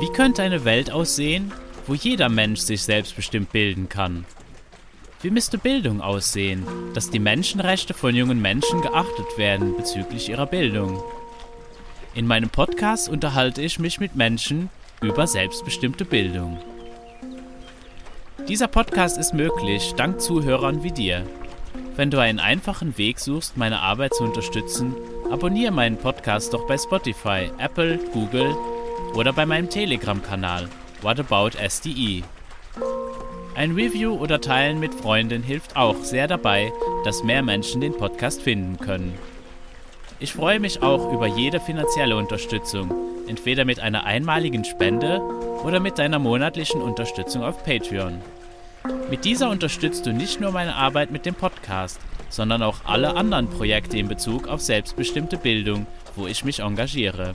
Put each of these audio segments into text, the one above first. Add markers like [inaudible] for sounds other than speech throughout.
Wie könnte eine Welt aussehen, wo jeder Mensch sich selbstbestimmt bilden kann? Wie müsste Bildung aussehen, dass die Menschenrechte von jungen Menschen geachtet werden bezüglich ihrer Bildung? In meinem Podcast unterhalte ich mich mit Menschen über selbstbestimmte Bildung. Dieser Podcast ist möglich dank Zuhörern wie dir. Wenn du einen einfachen Weg suchst, meine Arbeit zu unterstützen, abonniere meinen Podcast doch bei Spotify, Apple, Google oder bei meinem Telegram-Kanal What About SDE. Ein Review oder Teilen mit Freunden hilft auch sehr dabei, dass mehr Menschen den Podcast finden können. Ich freue mich auch über jede finanzielle Unterstützung, entweder mit einer einmaligen Spende oder mit deiner monatlichen Unterstützung auf Patreon. Mit dieser unterstützt du nicht nur meine Arbeit mit dem Podcast, sondern auch alle anderen Projekte in Bezug auf selbstbestimmte Bildung, wo ich mich engagiere.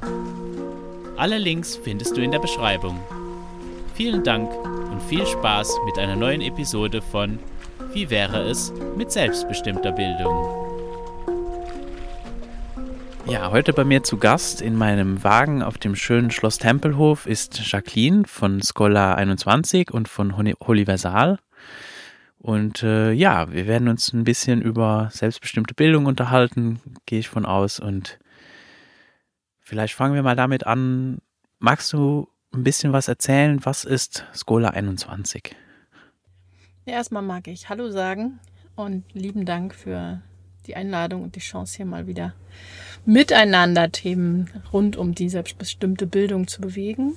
Alle Links findest du in der Beschreibung. Vielen Dank und viel Spaß mit einer neuen Episode von Wie wäre es mit selbstbestimmter Bildung? Ja, heute bei mir zu Gast in meinem Wagen auf dem schönen Schloss Tempelhof ist Jacqueline von Scholar 21 und von Holiversal. Und äh, ja, wir werden uns ein bisschen über selbstbestimmte Bildung unterhalten, gehe ich von aus. Und vielleicht fangen wir mal damit an. Magst du ein bisschen was erzählen. Was ist Skola 21? Ja, erstmal mag ich Hallo sagen und lieben Dank für die Einladung und die Chance, hier mal wieder miteinander Themen rund um die selbstbestimmte Bildung zu bewegen.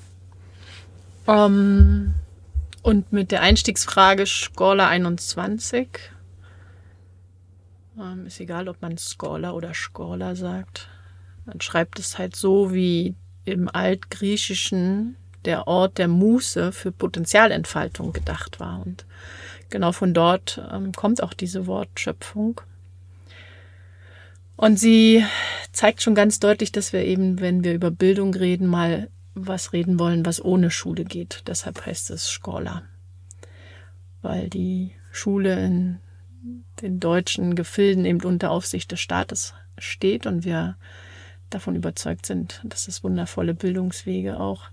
Ähm, und mit der Einstiegsfrage Scholar 21. Ähm, ist egal, ob man Scholar oder Scholar sagt. Man schreibt es halt so, wie im Altgriechischen der Ort der Muße für Potenzialentfaltung gedacht war. Und genau von dort ähm, kommt auch diese Wortschöpfung. Und sie zeigt schon ganz deutlich, dass wir eben, wenn wir über Bildung reden, mal was reden wollen, was ohne Schule geht. Deshalb heißt es Schola. Weil die Schule in den deutschen Gefilden eben unter Aufsicht des Staates steht und wir davon überzeugt sind, dass es wundervolle Bildungswege auch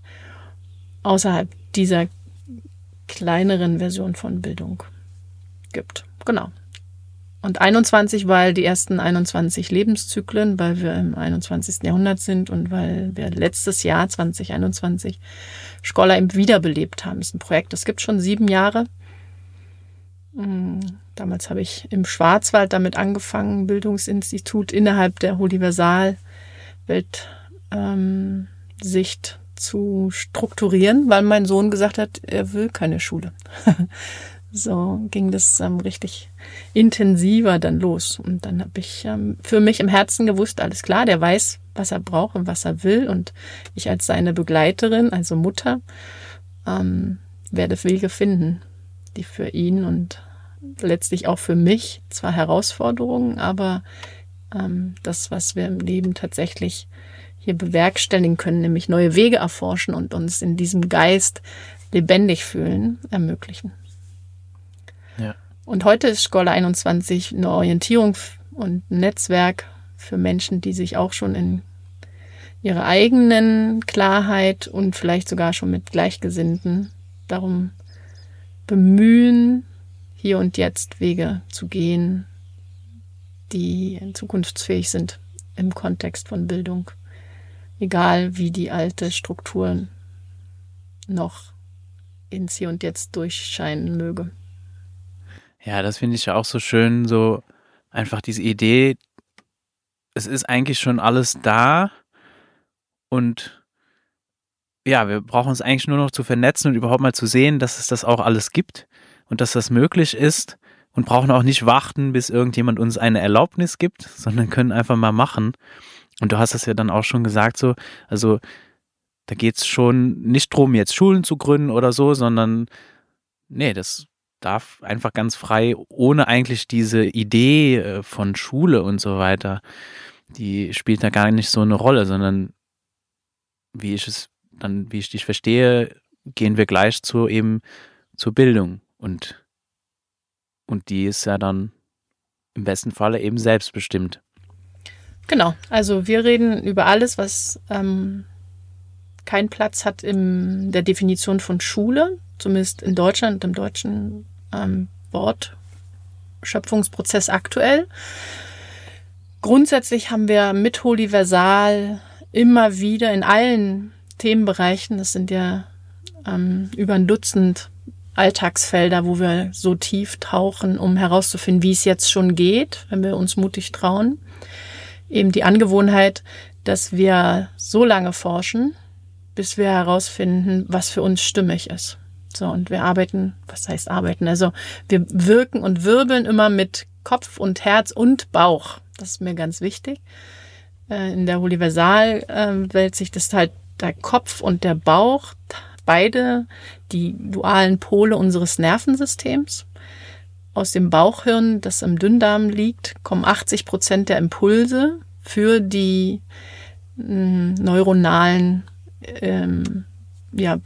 außerhalb dieser kleineren Version von Bildung gibt. Genau. Und 21, weil die ersten 21 Lebenszyklen, weil wir im 21. Jahrhundert sind und weil wir letztes Jahr 2021 Scholar eben wiederbelebt haben. Das ist ein Projekt, das gibt schon sieben Jahre. Hm, damals habe ich im Schwarzwald damit angefangen, Bildungsinstitut innerhalb der Universal Weltsicht ähm, zu strukturieren, weil mein Sohn gesagt hat, er will keine Schule. [laughs] so ging das ähm, richtig intensiver dann los. Und dann habe ich ähm, für mich im Herzen gewusst, alles klar, der weiß, was er braucht und was er will. Und ich als seine Begleiterin, also Mutter, ähm, werde Wege finden, die für ihn und letztlich auch für mich zwar Herausforderungen, aber ähm, das, was wir im Leben tatsächlich hier bewerkstelligen können, nämlich neue Wege erforschen und uns in diesem Geist lebendig fühlen, ermöglichen. Und heute ist Schola 21 eine Orientierung und ein Netzwerk für Menschen, die sich auch schon in ihrer eigenen Klarheit und vielleicht sogar schon mit Gleichgesinnten darum bemühen, hier und jetzt Wege zu gehen, die zukunftsfähig sind im Kontext von Bildung egal wie die alte Strukturen noch ins Hier und Jetzt durchscheinen möge. Ja, das finde ich ja auch so schön, so einfach diese Idee, es ist eigentlich schon alles da und ja, wir brauchen es eigentlich nur noch zu vernetzen und überhaupt mal zu sehen, dass es das auch alles gibt und dass das möglich ist und brauchen auch nicht warten, bis irgendjemand uns eine Erlaubnis gibt, sondern können einfach mal machen. Und du hast es ja dann auch schon gesagt, so, also da geht es schon nicht drum, jetzt Schulen zu gründen oder so, sondern nee, das darf einfach ganz frei, ohne eigentlich diese Idee äh, von Schule und so weiter, die spielt da gar nicht so eine Rolle, sondern wie ich es dann, wie ich dich verstehe, gehen wir gleich zu eben zur Bildung und und die ist ja dann im besten Falle eben selbstbestimmt. Genau, also wir reden über alles, was ähm, keinen Platz hat in der Definition von Schule, zumindest in Deutschland, im deutschen ähm, Wortschöpfungsprozess aktuell. Grundsätzlich haben wir mit Holiversal immer wieder in allen Themenbereichen, das sind ja ähm, über ein Dutzend Alltagsfelder, wo wir so tief tauchen, um herauszufinden, wie es jetzt schon geht, wenn wir uns mutig trauen. Eben die Angewohnheit, dass wir so lange forschen, bis wir herausfinden, was für uns stimmig ist. So, und wir arbeiten, was heißt arbeiten? Also wir wirken und wirbeln immer mit Kopf und Herz und Bauch. Das ist mir ganz wichtig. Äh, in der Universalwelt sich das halt der Kopf und der Bauch, beide die dualen Pole unseres Nervensystems. Aus dem Bauchhirn, das im Dünndarm liegt, kommen 80 Prozent der Impulse für die hm, neuronalen ähm, ja,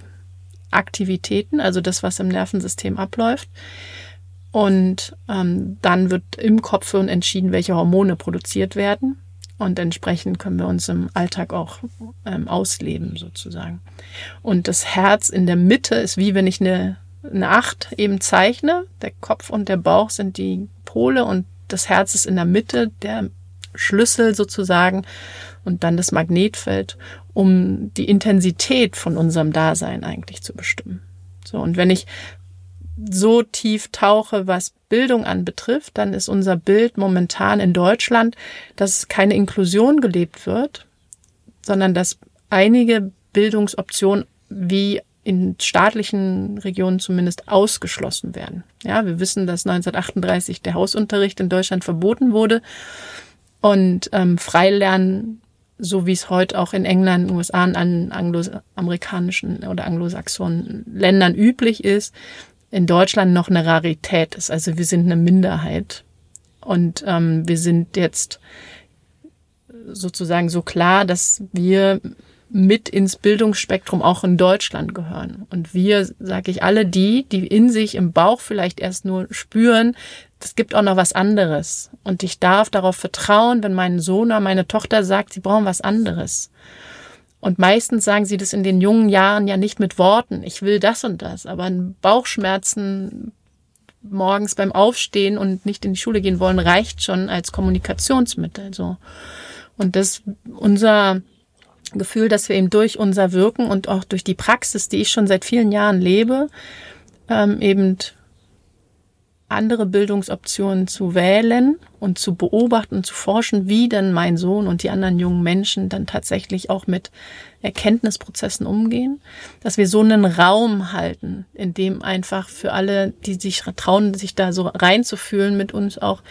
Aktivitäten, also das, was im Nervensystem abläuft. Und ähm, dann wird im Kopfhirn entschieden, welche Hormone produziert werden. Und entsprechend können wir uns im Alltag auch ähm, ausleben, sozusagen. Und das Herz in der Mitte ist wie wenn ich eine, eine Acht eben zeichne. Der Kopf und der Bauch sind die Pole und das Herz ist in der Mitte, der Schlüssel sozusagen und dann das Magnetfeld, um die Intensität von unserem Dasein eigentlich zu bestimmen. So, und wenn ich so tief tauche, was Bildung anbetrifft, dann ist unser Bild momentan in Deutschland, dass keine Inklusion gelebt wird, sondern dass einige Bildungsoptionen wie in staatlichen Regionen zumindest ausgeschlossen werden. Ja, wir wissen, dass 1938 der Hausunterricht in Deutschland verboten wurde und ähm, Freilernen, so wie es heute auch in England, USA und an angloamerikanischen oder anglosaxonen Ländern üblich ist, in Deutschland noch eine Rarität ist. Also wir sind eine Minderheit. Und ähm, wir sind jetzt sozusagen so klar, dass wir mit ins Bildungsspektrum auch in Deutschland gehören. Und wir, sage ich, alle die, die in sich im Bauch vielleicht erst nur spüren, es gibt auch noch was anderes. Und ich darf darauf vertrauen, wenn mein Sohn oder meine Tochter sagt, sie brauchen was anderes. Und meistens sagen sie das in den jungen Jahren ja nicht mit Worten, ich will das und das, aber Bauchschmerzen morgens beim Aufstehen und nicht in die Schule gehen wollen, reicht schon als Kommunikationsmittel. So. Und das unser Gefühl, dass wir eben durch unser Wirken und auch durch die Praxis, die ich schon seit vielen Jahren lebe, ähm, eben andere Bildungsoptionen zu wählen und zu beobachten und zu forschen, wie denn mein Sohn und die anderen jungen Menschen dann tatsächlich auch mit Erkenntnisprozessen umgehen, dass wir so einen Raum halten, in dem einfach für alle, die sich trauen, sich da so reinzufühlen, mit uns auch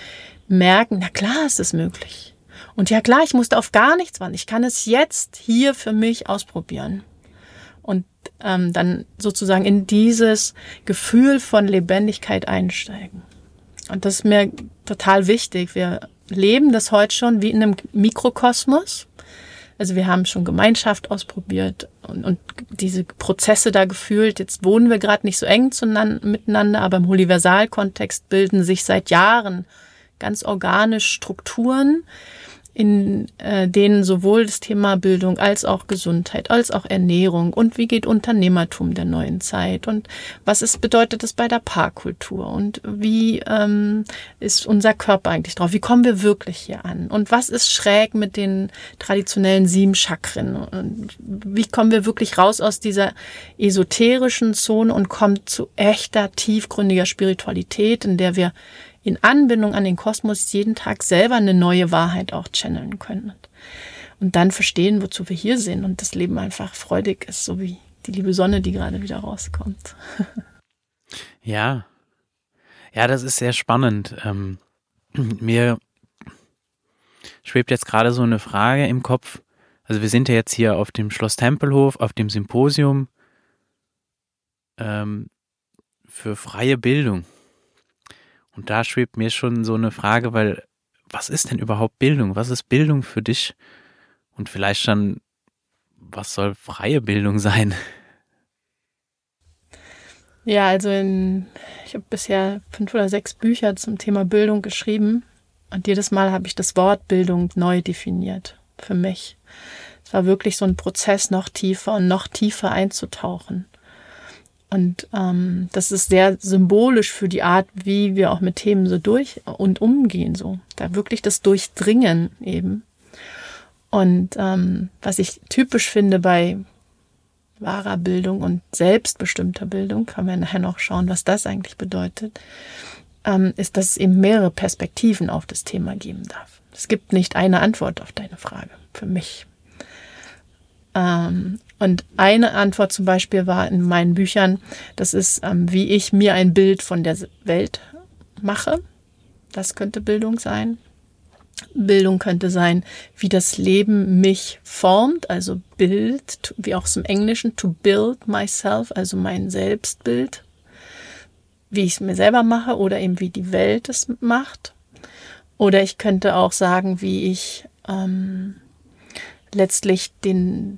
merken, na klar ist es möglich. Und ja klar, ich musste auf gar nichts warten. Ich kann es jetzt hier für mich ausprobieren und ähm, dann sozusagen in dieses Gefühl von Lebendigkeit einsteigen. Und das ist mir total wichtig. Wir leben das heute schon wie in einem Mikrokosmos. Also wir haben schon Gemeinschaft ausprobiert und, und diese Prozesse da gefühlt. Jetzt wohnen wir gerade nicht so eng miteinander, aber im Universalkontext bilden sich seit Jahren ganz organisch Strukturen, in äh, denen sowohl das Thema Bildung als auch Gesundheit, als auch Ernährung und wie geht Unternehmertum der neuen Zeit und was ist, bedeutet das bei der Paarkultur und wie ähm, ist unser Körper eigentlich drauf, wie kommen wir wirklich hier an? Und was ist schräg mit den traditionellen sieben Chakren? Und wie kommen wir wirklich raus aus dieser esoterischen Zone und kommen zu echter, tiefgründiger Spiritualität, in der wir in Anbindung an den Kosmos jeden Tag selber eine neue Wahrheit auch channeln können. Und dann verstehen, wozu wir hier sind und das Leben einfach freudig ist, so wie die liebe Sonne, die gerade wieder rauskommt. [laughs] ja. Ja, das ist sehr spannend. Ähm, mir schwebt jetzt gerade so eine Frage im Kopf. Also wir sind ja jetzt hier auf dem Schloss Tempelhof, auf dem Symposium ähm, für freie Bildung. Und da schwebt mir schon so eine Frage, weil was ist denn überhaupt Bildung? Was ist Bildung für dich? Und vielleicht dann, was soll freie Bildung sein? Ja, also in, ich habe bisher fünf oder sechs Bücher zum Thema Bildung geschrieben und jedes Mal habe ich das Wort Bildung neu definiert. für mich. Es war wirklich so ein Prozess, noch tiefer und noch tiefer einzutauchen. Und ähm, das ist sehr symbolisch für die Art, wie wir auch mit Themen so durch und umgehen, so. Da wirklich das Durchdringen eben. Und ähm, was ich typisch finde bei wahrer Bildung und selbstbestimmter Bildung, kann man nachher noch schauen, was das eigentlich bedeutet, ähm, ist, dass es eben mehrere Perspektiven auf das Thema geben darf. Es gibt nicht eine Antwort auf deine Frage, für mich. Ähm, und eine Antwort zum Beispiel war in meinen Büchern, das ist, ähm, wie ich mir ein Bild von der Welt mache. Das könnte Bildung sein. Bildung könnte sein, wie das Leben mich formt, also Bild, wie auch zum Englischen, to build myself, also mein Selbstbild, wie ich es mir selber mache oder eben wie die Welt es macht. Oder ich könnte auch sagen, wie ich ähm, letztlich den,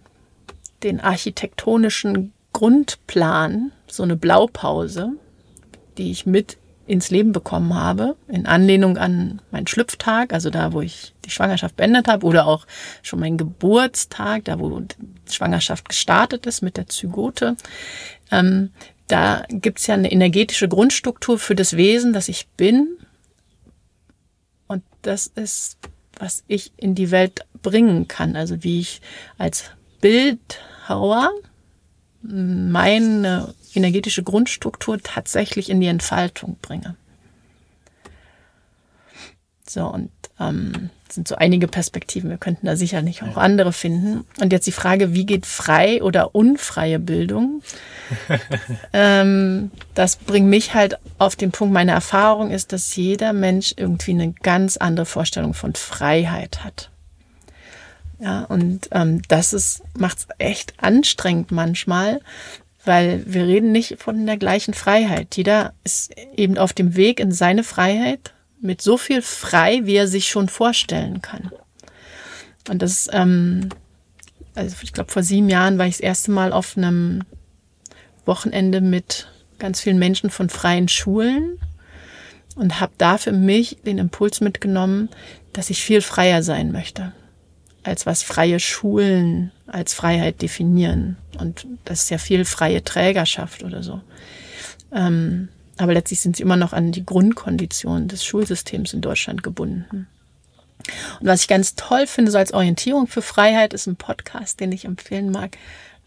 den architektonischen Grundplan, so eine Blaupause, die ich mit ins Leben bekommen habe, in Anlehnung an meinen Schlüpftag, also da, wo ich die Schwangerschaft beendet habe, oder auch schon mein Geburtstag, da, wo die Schwangerschaft gestartet ist mit der Zygote. Ähm, da gibt's ja eine energetische Grundstruktur für das Wesen, das ich bin. Und das ist, was ich in die Welt bringen kann, also wie ich als Bildhauer meine energetische Grundstruktur tatsächlich in die Entfaltung bringe. So, und ähm, sind so einige Perspektiven. Wir könnten da sicherlich auch andere finden. Und jetzt die Frage, wie geht frei oder unfreie Bildung? [laughs] ähm, das bringt mich halt auf den Punkt, meine Erfahrung ist, dass jeder Mensch irgendwie eine ganz andere Vorstellung von Freiheit hat. Ja, und ähm, das ist, macht es echt anstrengend manchmal, weil wir reden nicht von der gleichen Freiheit. Jeder ist eben auf dem Weg in seine Freiheit mit so viel frei, wie er sich schon vorstellen kann. Und das, ähm, also ich glaube, vor sieben Jahren war ich das erste Mal auf einem Wochenende mit ganz vielen Menschen von freien Schulen und habe da für mich den Impuls mitgenommen, dass ich viel freier sein möchte als was freie Schulen als Freiheit definieren. Und das ist ja viel freie Trägerschaft oder so. Ähm, aber letztlich sind sie immer noch an die Grundkonditionen des Schulsystems in Deutschland gebunden. Und was ich ganz toll finde, so als Orientierung für Freiheit, ist ein Podcast, den ich empfehlen mag,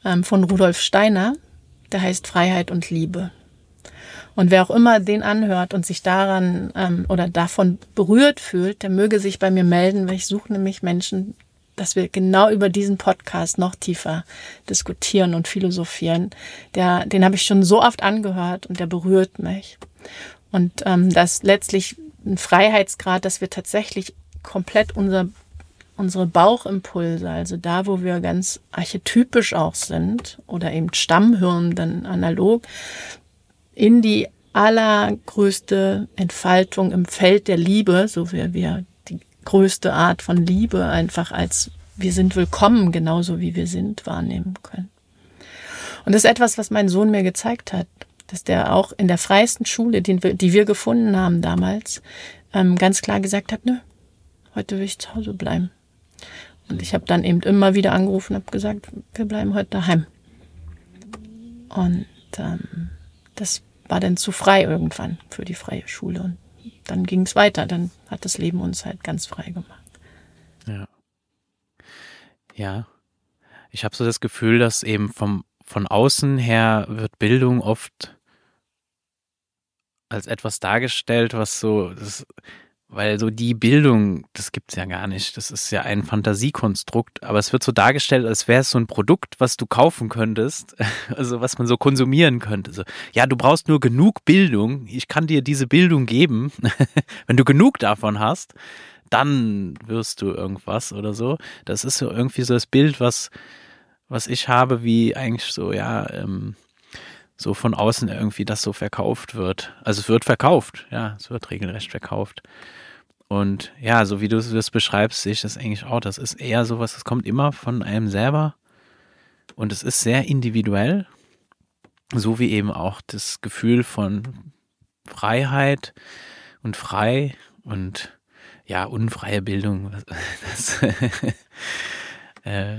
ähm, von Rudolf Steiner. Der heißt Freiheit und Liebe. Und wer auch immer den anhört und sich daran ähm, oder davon berührt fühlt, der möge sich bei mir melden, weil ich suche nämlich Menschen, dass wir genau über diesen Podcast noch tiefer diskutieren und philosophieren. Der, den habe ich schon so oft angehört und der berührt mich. Und ähm, das letztlich ein Freiheitsgrad, dass wir tatsächlich komplett unser, unsere Bauchimpulse, also da, wo wir ganz archetypisch auch sind oder eben Stammhirn dann analog, in die allergrößte Entfaltung im Feld der Liebe, so wie wir größte Art von Liebe einfach als wir sind willkommen, genauso wie wir sind, wahrnehmen können. Und das ist etwas, was mein Sohn mir gezeigt hat, dass der auch in der freiesten Schule, die wir, die wir gefunden haben damals, ähm, ganz klar gesagt hat, nö, heute will ich zu Hause bleiben. Und ich habe dann eben immer wieder angerufen und habe gesagt, wir bleiben heute daheim. Und ähm, das war dann zu frei irgendwann für die freie Schule. Und dann ging es weiter. Dann hat das Leben uns halt ganz frei gemacht. Ja. Ja. Ich habe so das Gefühl, dass eben vom, von außen her wird Bildung oft als etwas dargestellt, was so, das, weil so die Bildung, das gibt's ja gar nicht. Das ist ja ein Fantasiekonstrukt, aber es wird so dargestellt, als wäre es so ein Produkt, was du kaufen könntest, [laughs] also was man so konsumieren könnte. So, ja, du brauchst nur genug Bildung. Ich kann dir diese Bildung geben. [laughs] Wenn du genug davon hast, dann wirst du irgendwas oder so. Das ist so irgendwie so das Bild, was was ich habe, wie eigentlich so ja ähm, so von außen irgendwie das so verkauft wird. Also es wird verkauft, ja, es wird regelrecht verkauft. Und ja, so wie du das beschreibst, sehe ich das eigentlich auch. Das ist eher sowas, das kommt immer von einem selber. Und es ist sehr individuell. So wie eben auch das Gefühl von Freiheit und frei und ja, unfreie Bildung. [laughs] Das, äh,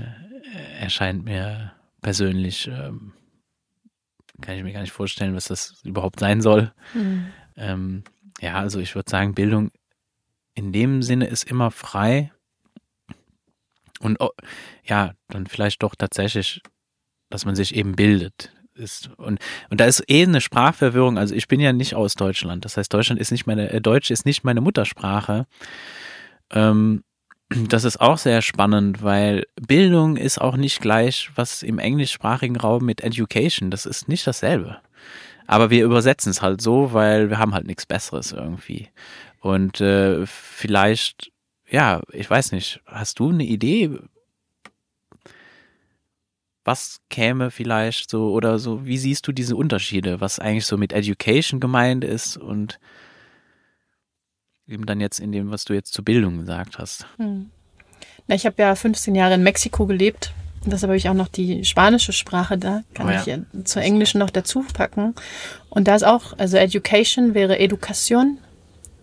erscheint mir persönlich, ähm, kann ich mir gar nicht vorstellen, was das überhaupt sein soll. Mhm. Ähm, ja, also ich würde sagen, Bildung in dem Sinne ist immer frei. Und oh, ja, dann vielleicht doch tatsächlich, dass man sich eben bildet. Ist, und, und da ist eh eine Sprachverwirrung. Also ich bin ja nicht aus Deutschland. Das heißt, Deutschland ist nicht meine, äh, Deutsch ist nicht meine Muttersprache. Ähm, das ist auch sehr spannend, weil Bildung ist auch nicht gleich, was im englischsprachigen Raum mit Education, das ist nicht dasselbe. Aber wir übersetzen es halt so, weil wir haben halt nichts Besseres irgendwie. Und äh, vielleicht, ja, ich weiß nicht, hast du eine Idee, was käme vielleicht so oder so, wie siehst du diese Unterschiede, was eigentlich so mit Education gemeint ist und eben dann jetzt in dem, was du jetzt zur Bildung gesagt hast? Hm. Na, ich habe ja 15 Jahre in Mexiko gelebt. Deshalb habe ich auch noch die spanische Sprache da, kann oh ja. ich zur englischen noch dazu packen. Und da ist auch, also Education wäre Education.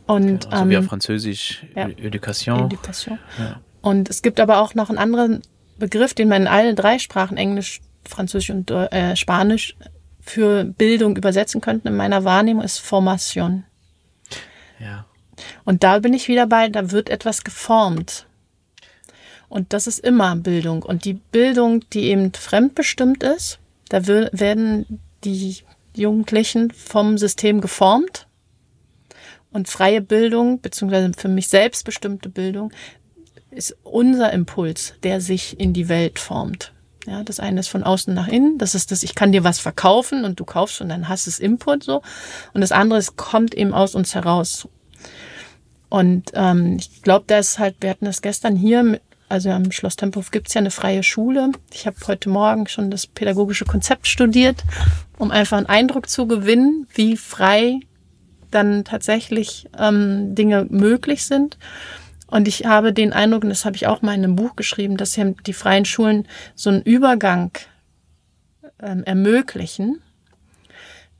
Und, genau, so wie auf ähm, Französisch ja, Education. Education. Ja. Und es gibt aber auch noch einen anderen Begriff, den man in allen drei Sprachen, Englisch, Französisch und äh, Spanisch, für Bildung übersetzen könnte. In meiner Wahrnehmung ist Formation. Ja. Und da bin ich wieder bei, da wird etwas geformt. Und das ist immer Bildung. Und die Bildung, die eben fremdbestimmt ist, da werden die Jugendlichen vom System geformt. Und freie Bildung, beziehungsweise für mich selbstbestimmte Bildung, ist unser Impuls, der sich in die Welt formt. Ja, das eine ist von außen nach innen. Das ist das, ich kann dir was verkaufen und du kaufst und dann hast es Input so. Und das andere ist, kommt eben aus uns heraus. Und ähm, ich glaube, da ist halt, wir hatten das gestern hier, also am Schloss Tempelhof gibt's ja eine freie Schule. Ich habe heute Morgen schon das pädagogische Konzept studiert, um einfach einen Eindruck zu gewinnen, wie frei dann tatsächlich ähm, Dinge möglich sind. Und ich habe den Eindruck, und das habe ich auch mal in einem Buch geschrieben, dass ja die freien Schulen so einen Übergang ähm, ermöglichen.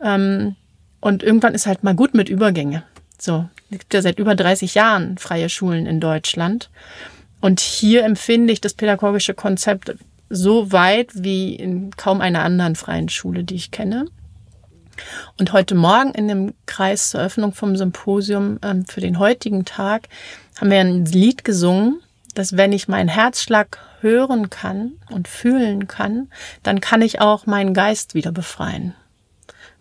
Ähm, und irgendwann ist halt mal gut mit Übergänge. So, es gibt ja seit über 30 Jahren freie Schulen in Deutschland. Und hier empfinde ich das pädagogische Konzept so weit wie in kaum einer anderen freien Schule, die ich kenne. Und heute Morgen in dem Kreis zur Eröffnung vom Symposium ähm, für den heutigen Tag haben wir ein Lied gesungen, dass wenn ich meinen Herzschlag hören kann und fühlen kann, dann kann ich auch meinen Geist wieder befreien.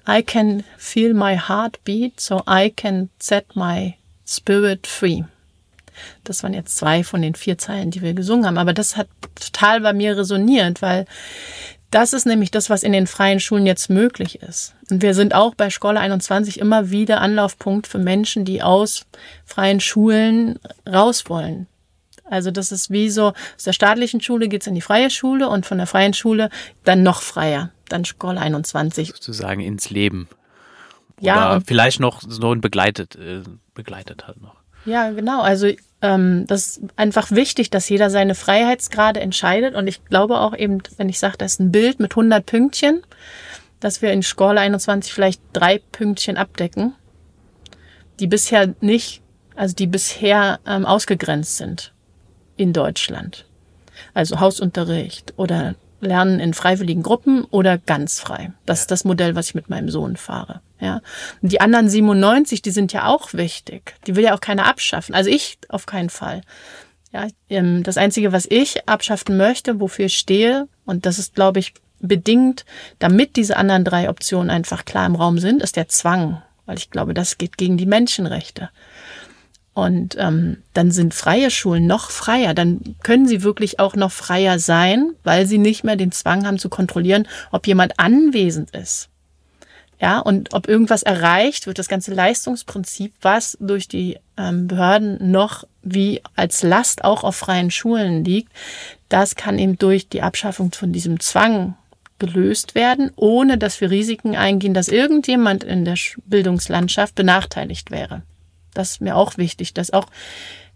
I can feel my heart beat, so I can set my spirit free. Das waren jetzt zwei von den vier Zeilen, die wir gesungen haben. Aber das hat total bei mir resoniert, weil das ist nämlich das, was in den freien Schulen jetzt möglich ist. Und wir sind auch bei Schola 21 immer wieder Anlaufpunkt für Menschen, die aus freien Schulen raus wollen. Also das ist wie so, aus der staatlichen Schule geht's in die freie Schule und von der freien Schule dann noch freier, dann Schola 21. Sozusagen ins Leben. Oder ja. vielleicht noch so ein begleitet, äh, begleitet halt noch. Ja, genau. Also ähm, das ist einfach wichtig, dass jeder seine Freiheitsgrade entscheidet. Und ich glaube auch eben, wenn ich sage, das ist ein Bild mit 100 Pünktchen, dass wir in Schorle 21 vielleicht drei Pünktchen abdecken, die bisher nicht, also die bisher ähm, ausgegrenzt sind in Deutschland. Also Hausunterricht oder Lernen in freiwilligen Gruppen oder ganz frei. Das ist das Modell, was ich mit meinem Sohn fahre. Ja. Und die anderen 97, die sind ja auch wichtig. Die will ja auch keiner abschaffen. Also ich auf keinen Fall. Ja, ähm, das Einzige, was ich abschaffen möchte, wofür ich stehe, und das ist, glaube ich, bedingt, damit diese anderen drei Optionen einfach klar im Raum sind, ist der Zwang. Weil ich glaube, das geht gegen die Menschenrechte. Und ähm, dann sind freie Schulen noch freier. Dann können sie wirklich auch noch freier sein, weil sie nicht mehr den Zwang haben zu kontrollieren, ob jemand anwesend ist. Ja, und ob irgendwas erreicht wird, das ganze Leistungsprinzip, was durch die ähm, Behörden noch wie als Last auch auf freien Schulen liegt, das kann eben durch die Abschaffung von diesem Zwang gelöst werden, ohne dass wir Risiken eingehen, dass irgendjemand in der Bildungslandschaft benachteiligt wäre. Das ist mir auch wichtig, dass auch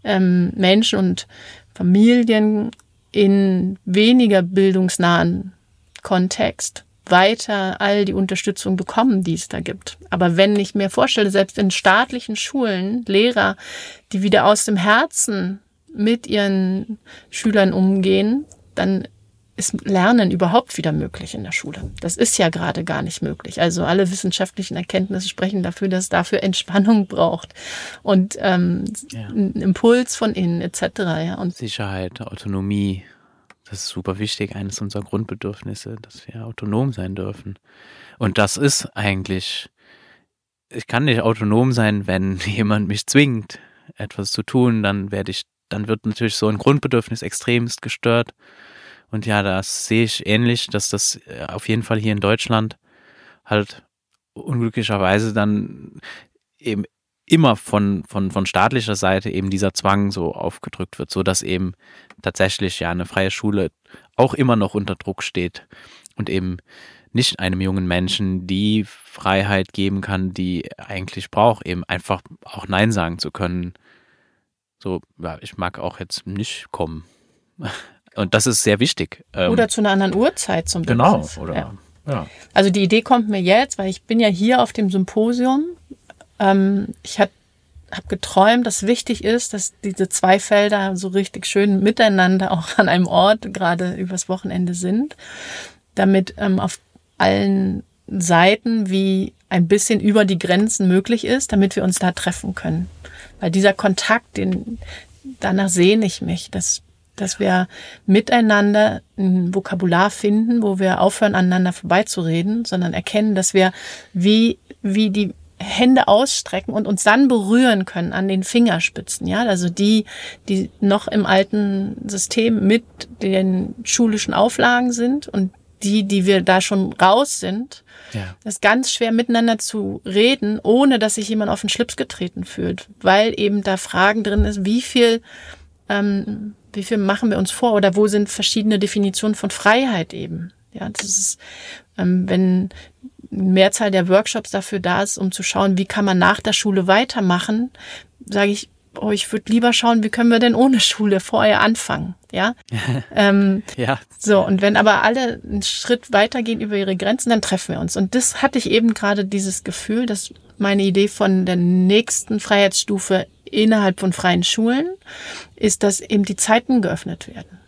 ähm, Menschen und Familien in weniger bildungsnahen Kontext weiter all die Unterstützung bekommen, die es da gibt. Aber wenn ich mir vorstelle, selbst in staatlichen Schulen Lehrer, die wieder aus dem Herzen mit ihren Schülern umgehen, dann ist Lernen überhaupt wieder möglich in der Schule. Das ist ja gerade gar nicht möglich. Also alle wissenschaftlichen Erkenntnisse sprechen dafür, dass es dafür Entspannung braucht und ähm, ja. einen Impuls von innen etc. Ja. Und Sicherheit, Autonomie, das ist super wichtig, eines unserer Grundbedürfnisse, dass wir autonom sein dürfen. Und das ist eigentlich, ich kann nicht autonom sein, wenn [laughs] jemand mich zwingt, etwas zu tun, dann werde ich, dann wird natürlich so ein Grundbedürfnis extremst gestört. Und ja, das sehe ich ähnlich, dass das äh, auf jeden Fall hier in Deutschland halt unglücklicherweise dann eben immer von, von, von staatlicher Seite eben dieser Zwang so aufgedrückt wird, so dass eben tatsächlich ja eine freie Schule auch immer noch unter Druck steht und eben nicht einem jungen Menschen die Freiheit geben kann, die eigentlich braucht, eben einfach auch Nein sagen zu können. So, ja, ich mag auch jetzt nicht kommen. [laughs] Und das ist sehr wichtig. Ähm, oder zu einer anderen Uhrzeit zum Beispiel. Genau, oder. Ja. ja. Also die Idee kommt mir jetzt, weil ich bin ja hier auf dem Symposium. Ähm, ich habe hab geträumt, dass wichtig ist, dass diese zwei Felder so richtig schön miteinander auch an einem Ort gerade übers Wochenende sind, damit ähm, auf allen Seiten wie ein bisschen über die Grenzen möglich ist, damit wir uns da treffen können. Weil dieser Kontakt, den, danach sehne ich mich, dass dass wir miteinander ein Vokabular finden, wo wir aufhören, aneinander vorbeizureden, sondern erkennen, dass wir wie, wie die Hände ausstrecken und uns dann berühren können an den Fingerspitzen, ja, also die, die noch im alten System mit den schulischen Auflagen sind und die, die wir da schon raus sind, ja. ist ganz schwer miteinander zu reden, ohne dass sich jemand auf den Schlips getreten fühlt, weil eben da Fragen drin ist, wie viel ähm, wie viel machen wir uns vor oder wo sind verschiedene Definitionen von Freiheit eben? Ja, das ist, ähm, wenn Mehrzahl der Workshops dafür da ist, um zu schauen, wie kann man nach der Schule weitermachen, sage ich, oh, ich würde lieber schauen, wie können wir denn ohne Schule vorher anfangen, ja? [laughs] ähm, ja. So, und wenn aber alle einen Schritt weitergehen über ihre Grenzen, dann treffen wir uns. Und das hatte ich eben gerade dieses Gefühl, dass meine Idee von der nächsten Freiheitsstufe innerhalb von freien Schulen ist, dass eben die Zeiten geöffnet werden.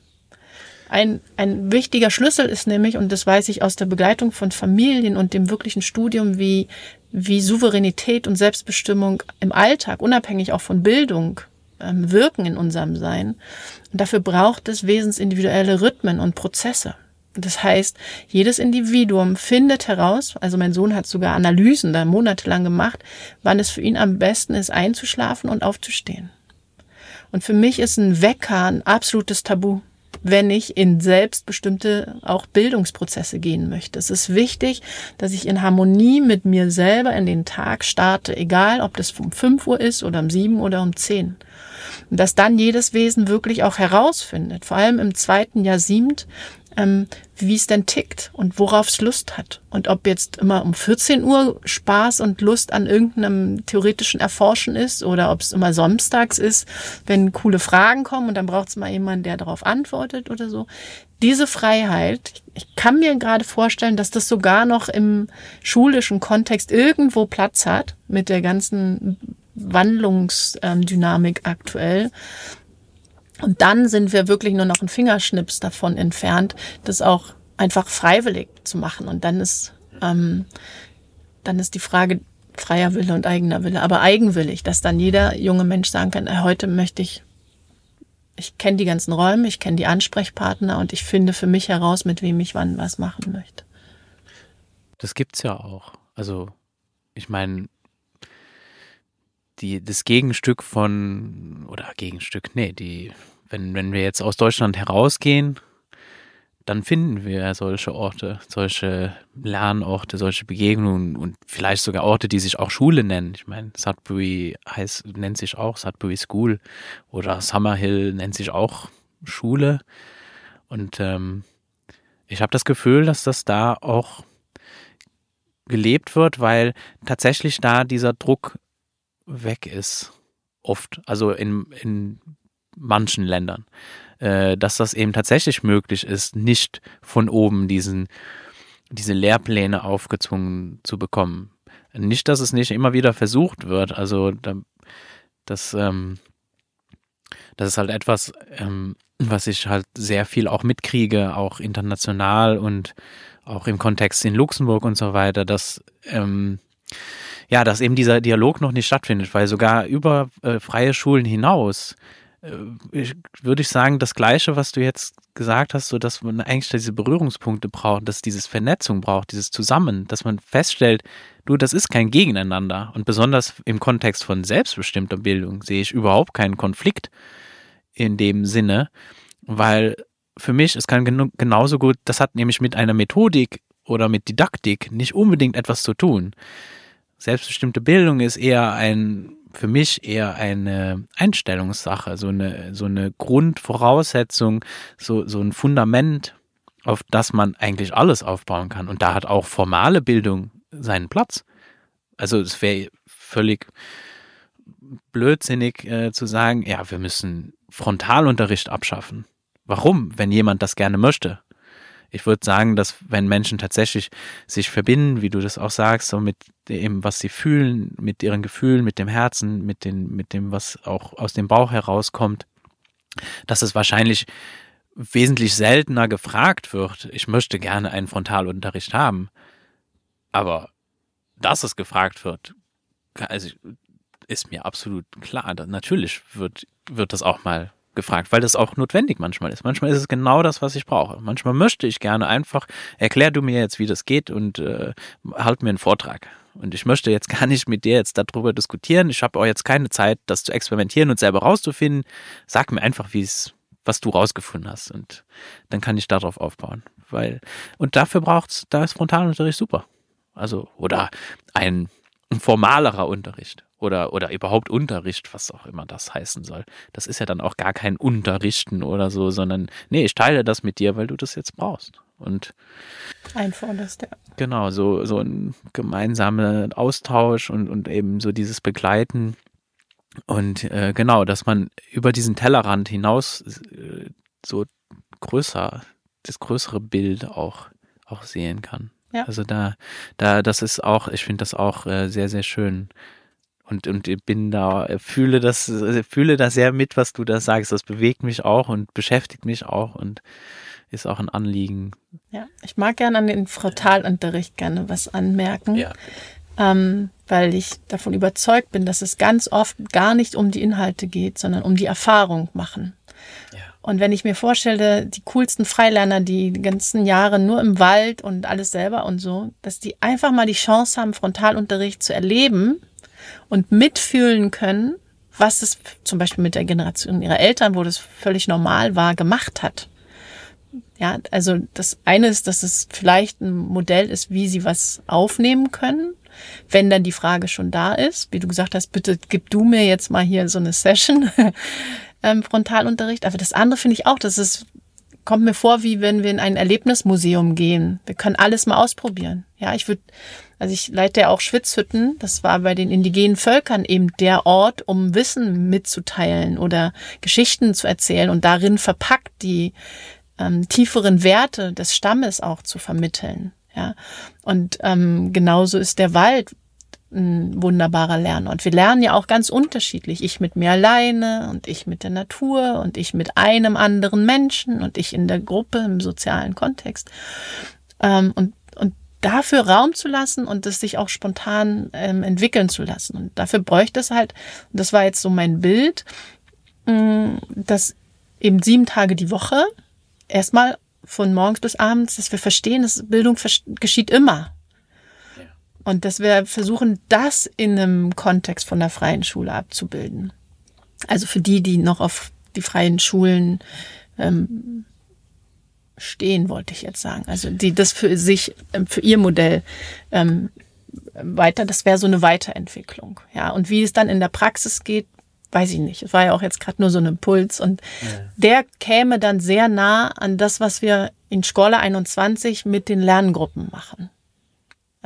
Ein, ein wichtiger Schlüssel ist nämlich, und das weiß ich aus der Begleitung von Familien und dem wirklichen Studium, wie, wie Souveränität und Selbstbestimmung im Alltag, unabhängig auch von Bildung, ähm, wirken in unserem Sein. Und dafür braucht es wesensindividuelle Rhythmen und Prozesse. Das heißt, jedes Individuum findet heraus, also mein Sohn hat sogar Analysen da monatelang gemacht, wann es für ihn am besten ist, einzuschlafen und aufzustehen. Und für mich ist ein Wecker ein absolutes Tabu, wenn ich in selbstbestimmte auch Bildungsprozesse gehen möchte. Es ist wichtig, dass ich in Harmonie mit mir selber in den Tag starte, egal ob das um 5 Uhr ist oder um 7 oder um 10. Und dass dann jedes Wesen wirklich auch herausfindet, vor allem im zweiten Jahrzehnt, ähm, wie es denn tickt und worauf es Lust hat. Und ob jetzt immer um 14 Uhr Spaß und Lust an irgendeinem theoretischen Erforschen ist oder ob es immer samstags ist, wenn coole Fragen kommen und dann braucht es mal jemanden, der darauf antwortet oder so. Diese Freiheit, ich kann mir gerade vorstellen, dass das sogar noch im schulischen Kontext irgendwo Platz hat mit der ganzen Wandlungsdynamik aktuell. Und dann sind wir wirklich nur noch ein Fingerschnips davon entfernt, das auch einfach freiwillig zu machen. Und dann ist, ähm, dann ist die Frage freier Wille und eigener Wille, aber eigenwillig, dass dann jeder junge Mensch sagen kann, äh, heute möchte ich, ich kenne die ganzen Räume, ich kenne die Ansprechpartner und ich finde für mich heraus, mit wem ich wann was machen möchte. Das gibt's ja auch. Also, ich meine, die, das Gegenstück von, oder Gegenstück, nee, die, wenn, wenn wir jetzt aus Deutschland herausgehen, dann finden wir solche Orte, solche Lernorte, solche Begegnungen und vielleicht sogar Orte, die sich auch Schule nennen. Ich meine, Sudbury heißt, nennt sich auch Sudbury School oder Summerhill nennt sich auch Schule. Und ähm, ich habe das Gefühl, dass das da auch gelebt wird, weil tatsächlich da dieser Druck weg ist. Oft. Also in, in manchen Ländern. Äh, dass das eben tatsächlich möglich ist, nicht von oben diesen, diese Lehrpläne aufgezwungen zu bekommen. Nicht, dass es nicht immer wieder versucht wird. Also da, das, ähm, Das ist halt etwas, ähm, was ich halt sehr viel auch mitkriege, auch international und auch im Kontext in Luxemburg und so weiter, dass ähm, ja, dass eben dieser Dialog noch nicht stattfindet, weil sogar über äh, freie Schulen hinaus äh, würde ich sagen, das Gleiche, was du jetzt gesagt hast, so dass man eigentlich diese Berührungspunkte braucht, dass dieses Vernetzung braucht, dieses Zusammen, dass man feststellt, du, das ist kein Gegeneinander. Und besonders im Kontext von selbstbestimmter Bildung sehe ich überhaupt keinen Konflikt in dem Sinne, weil für mich, es kann genauso gut, das hat nämlich mit einer Methodik oder mit Didaktik nicht unbedingt etwas zu tun. Selbstbestimmte Bildung ist eher ein für mich eher eine Einstellungssache, so eine, so eine Grundvoraussetzung, so, so ein Fundament, auf das man eigentlich alles aufbauen kann. Und da hat auch formale Bildung seinen Platz. Also es wäre völlig blödsinnig äh, zu sagen, ja, wir müssen Frontalunterricht abschaffen. Warum, wenn jemand das gerne möchte? Ich würde sagen, dass wenn Menschen tatsächlich sich verbinden, wie du das auch sagst, so mit dem, was sie fühlen, mit ihren Gefühlen, mit dem Herzen, mit, den, mit dem, was auch aus dem Bauch herauskommt, dass es wahrscheinlich wesentlich seltener gefragt wird, ich möchte gerne einen Frontalunterricht haben. Aber dass es gefragt wird, also ist mir absolut klar. Natürlich wird, wird das auch mal gefragt, weil das auch notwendig manchmal ist. Manchmal ist es genau das, was ich brauche. Manchmal möchte ich gerne einfach, erklär du mir jetzt, wie das geht und äh, halt mir einen Vortrag. Und ich möchte jetzt [laughs] gar nicht mit dir jetzt darüber diskutieren. Ich habe auch jetzt keine Zeit, das zu experimentieren und selber rauszufinden. Sag mir einfach, wie es, was du rausgefunden hast. Und dann kann ich darauf aufbauen. Weil, und dafür braucht's, da ist Frontalunterricht super. Also, oder ein, ein formalerer Unterricht oder, oder überhaupt Unterricht, was auch immer das heißen soll. Das ist ja dann auch gar kein Unterrichten oder so, sondern nee, ich teile das mit dir, weil du das jetzt brauchst. Und einforderst, ja. Genau, so, so ein gemeinsamer Austausch und, und eben so dieses Begleiten. Und äh, genau, dass man über diesen Tellerrand hinaus äh, so größer, das größere Bild auch, auch sehen kann. Ja. Also da, da, das ist auch, ich finde das auch äh, sehr, sehr schön und, und bin da, fühle das, fühle da sehr mit, was du da sagst. Das bewegt mich auch und beschäftigt mich auch und ist auch ein Anliegen. Ja, ich mag gerne an den Frontalunterricht gerne was anmerken. Ja. Ähm, weil ich davon überzeugt bin, dass es ganz oft gar nicht um die Inhalte geht, sondern um die Erfahrung machen. Ja. Und wenn ich mir vorstelle, die coolsten Freilerner, die die ganzen Jahre nur im Wald und alles selber und so, dass die einfach mal die Chance haben, Frontalunterricht zu erleben und mitfühlen können, was es zum Beispiel mit der Generation ihrer Eltern, wo das völlig normal war, gemacht hat. Ja, also das eine ist, dass es vielleicht ein Modell ist, wie sie was aufnehmen können, wenn dann die Frage schon da ist. Wie du gesagt hast, bitte gib du mir jetzt mal hier so eine Session [laughs] ähm, Frontalunterricht. Aber das andere finde ich auch, dass es kommt mir vor, wie wenn wir in ein Erlebnismuseum gehen. Wir können alles mal ausprobieren. Ja, ich würde, also ich leite ja auch Schwitzhütten. Das war bei den indigenen Völkern eben der Ort, um Wissen mitzuteilen oder Geschichten zu erzählen und darin verpackt die ähm, tieferen Werte des Stammes auch zu vermitteln. Ja, und ähm, genauso ist der Wald ein wunderbarer Lernort. Wir lernen ja auch ganz unterschiedlich. Ich mit mir alleine und ich mit der Natur und ich mit einem anderen Menschen und ich in der Gruppe im sozialen Kontext. Ähm, und, und dafür Raum zu lassen und es sich auch spontan ähm, entwickeln zu lassen. Und dafür bräuchte es halt, und das war jetzt so mein Bild, mh, dass eben sieben Tage die Woche erstmal von morgens bis abends, dass wir verstehen, dass Bildung geschieht immer. Und dass wir versuchen, das in einem Kontext von der freien Schule abzubilden. Also für die, die noch auf die freien Schulen ähm, stehen, wollte ich jetzt sagen. Also die das für sich, ähm, für ihr Modell ähm, weiter, das wäre so eine Weiterentwicklung. Ja, und wie es dann in der Praxis geht, weiß ich nicht. Es war ja auch jetzt gerade nur so ein Impuls und ja. der käme dann sehr nah an das, was wir in Schkolle 21 mit den Lerngruppen machen.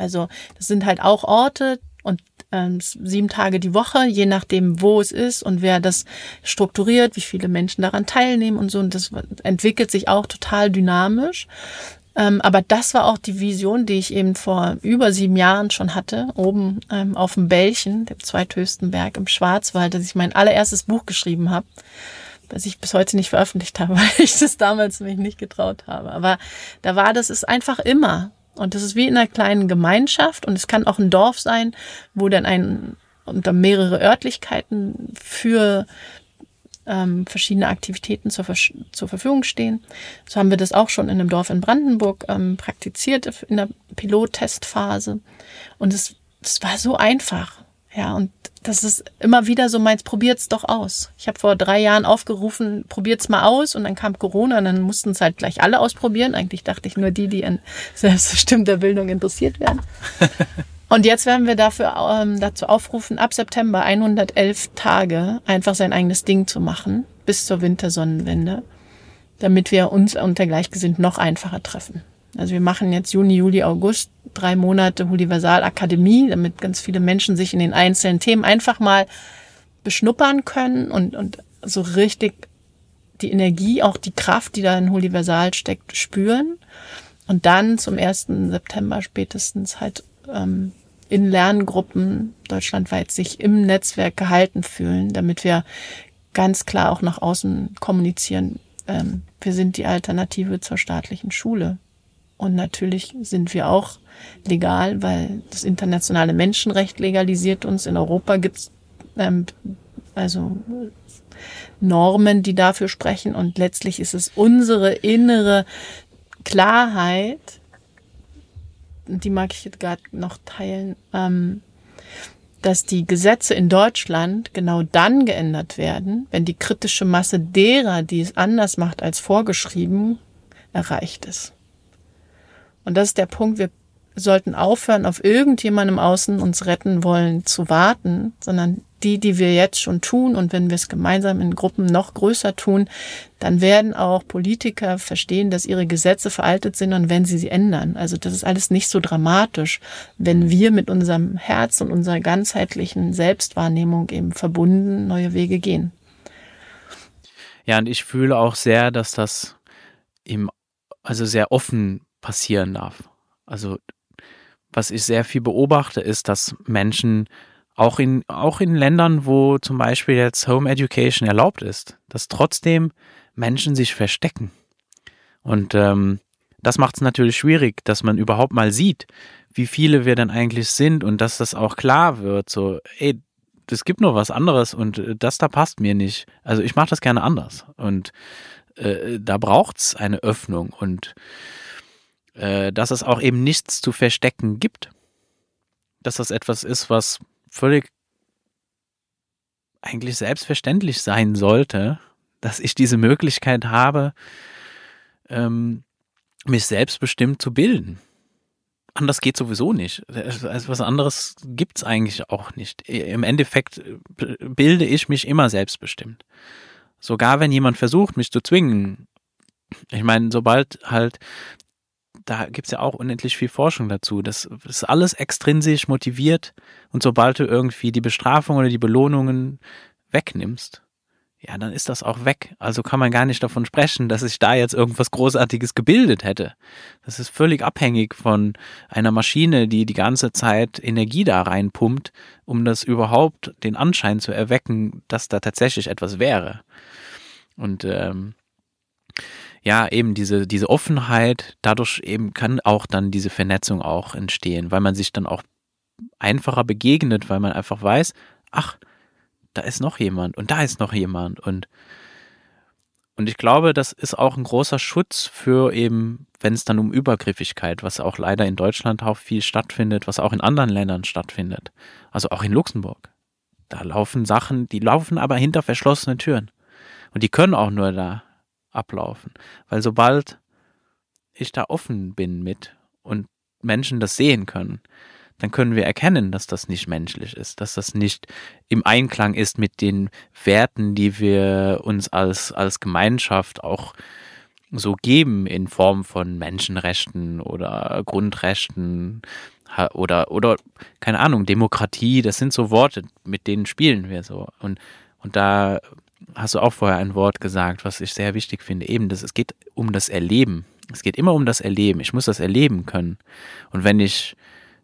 Also das sind halt auch Orte und ähm, sieben Tage die Woche, je nachdem, wo es ist und wer das strukturiert, wie viele Menschen daran teilnehmen und so. Und das entwickelt sich auch total dynamisch. Ähm, aber das war auch die Vision, die ich eben vor über sieben Jahren schon hatte, oben ähm, auf dem Bällchen, dem zweithöchsten Berg im Schwarzwald, dass ich mein allererstes Buch geschrieben habe das ich bis heute nicht veröffentlicht habe, [laughs] weil ich das damals mich nicht getraut habe. Aber da war das ist einfach immer. Und das ist wie in einer kleinen Gemeinschaft und es kann auch ein Dorf sein, wo dann ein unter mehrere Örtlichkeiten für ähm, verschiedene Aktivitäten zur, zur Verfügung stehen. So haben wir das auch schon in einem Dorf in Brandenburg ähm, praktiziert in der Pilottestphase. Und es, es war so einfach. Ja, und das ist immer wieder so meins, probiert's doch aus. Ich habe vor drei Jahren aufgerufen, probiert's mal aus und dann kam Corona und dann mussten es halt gleich alle ausprobieren. Eigentlich dachte ich nur die, die in [laughs] selbstbestimmter Bildung interessiert werden. [laughs] Und jetzt werden wir dafür ähm, dazu aufrufen, ab September 111 Tage einfach sein eigenes Ding zu machen, bis zur Wintersonnenwende, damit wir uns unter Gleichgesinnten noch einfacher treffen. Also wir machen jetzt Juni, Juli, August drei Monate Universal Akademie, damit ganz viele Menschen sich in den einzelnen Themen einfach mal beschnuppern können und, und so richtig die Energie, auch die Kraft, die da in Universal steckt, spüren. Und dann zum 1. September spätestens halt ähm, in Lerngruppen deutschlandweit sich im Netzwerk gehalten fühlen, damit wir ganz klar auch nach außen kommunizieren. Ähm, wir sind die Alternative zur staatlichen Schule. Und natürlich sind wir auch legal, weil das internationale Menschenrecht legalisiert uns. In Europa gibt es ähm, also Normen, die dafür sprechen. Und letztlich ist es unsere innere Klarheit, die mag ich jetzt gerade noch teilen, ähm, dass die Gesetze in Deutschland genau dann geändert werden, wenn die kritische Masse derer, die es anders macht als vorgeschrieben, erreicht ist. Und das ist der Punkt, wir sollten aufhören, auf irgendjemandem außen uns retten wollen zu warten, sondern die, die wir jetzt schon tun und wenn wir es gemeinsam in Gruppen noch größer tun, dann werden auch Politiker verstehen, dass ihre Gesetze veraltet sind und wenn sie sie ändern. Also das ist alles nicht so dramatisch, wenn wir mit unserem Herz und unserer ganzheitlichen Selbstwahrnehmung eben verbunden neue Wege gehen. Ja, und ich fühle auch sehr, dass das im, also sehr offen passieren darf. Also was ich sehr viel beobachte, ist, dass Menschen auch in, auch in Ländern, wo zum Beispiel jetzt Home Education erlaubt ist, dass trotzdem Menschen sich verstecken. Und ähm, das macht es natürlich schwierig, dass man überhaupt mal sieht, wie viele wir denn eigentlich sind und dass das auch klar wird, so, ey, es gibt nur was anderes und äh, das da passt mir nicht. Also ich mache das gerne anders. Und äh, da es eine Öffnung und äh, dass es auch eben nichts zu verstecken gibt. Dass das etwas ist, was völlig eigentlich selbstverständlich sein sollte, dass ich diese Möglichkeit habe, ähm, mich selbstbestimmt zu bilden. Anders geht sowieso nicht. Also was anderes gibt's eigentlich auch nicht. Im Endeffekt äh, bilde ich mich immer selbstbestimmt. Sogar wenn jemand versucht, mich zu zwingen. Ich meine, sobald halt da gibt's ja auch unendlich viel Forschung dazu. Das ist alles extrinsisch motiviert und sobald du irgendwie die Bestrafung oder die Belohnungen wegnimmst, ja, dann ist das auch weg. Also kann man gar nicht davon sprechen, dass sich da jetzt irgendwas Großartiges gebildet hätte. Das ist völlig abhängig von einer Maschine, die die ganze Zeit Energie da reinpumpt, um das überhaupt den Anschein zu erwecken, dass da tatsächlich etwas wäre. Und ähm, ja, eben diese, diese Offenheit, dadurch eben kann auch dann diese Vernetzung auch entstehen, weil man sich dann auch einfacher begegnet, weil man einfach weiß, ach, da ist noch jemand und da ist noch jemand und und ich glaube, das ist auch ein großer Schutz für eben, wenn es dann um Übergriffigkeit, was auch leider in Deutschland auch viel stattfindet, was auch in anderen Ländern stattfindet. Also auch in Luxemburg. Da laufen Sachen, die laufen aber hinter verschlossenen Türen. Und die können auch nur da ablaufen. Weil sobald ich da offen bin mit und Menschen das sehen können, dann können wir erkennen, dass das nicht menschlich ist, dass das nicht im Einklang ist mit den Werten, die wir uns als, als Gemeinschaft auch so geben in Form von Menschenrechten oder Grundrechten oder, oder, keine Ahnung, Demokratie, das sind so Worte, mit denen spielen wir so. Und, und da hast du auch vorher ein Wort gesagt, was ich sehr wichtig finde. Eben, dass es geht um das Erleben. Es geht immer um das Erleben. Ich muss das erleben können. Und wenn ich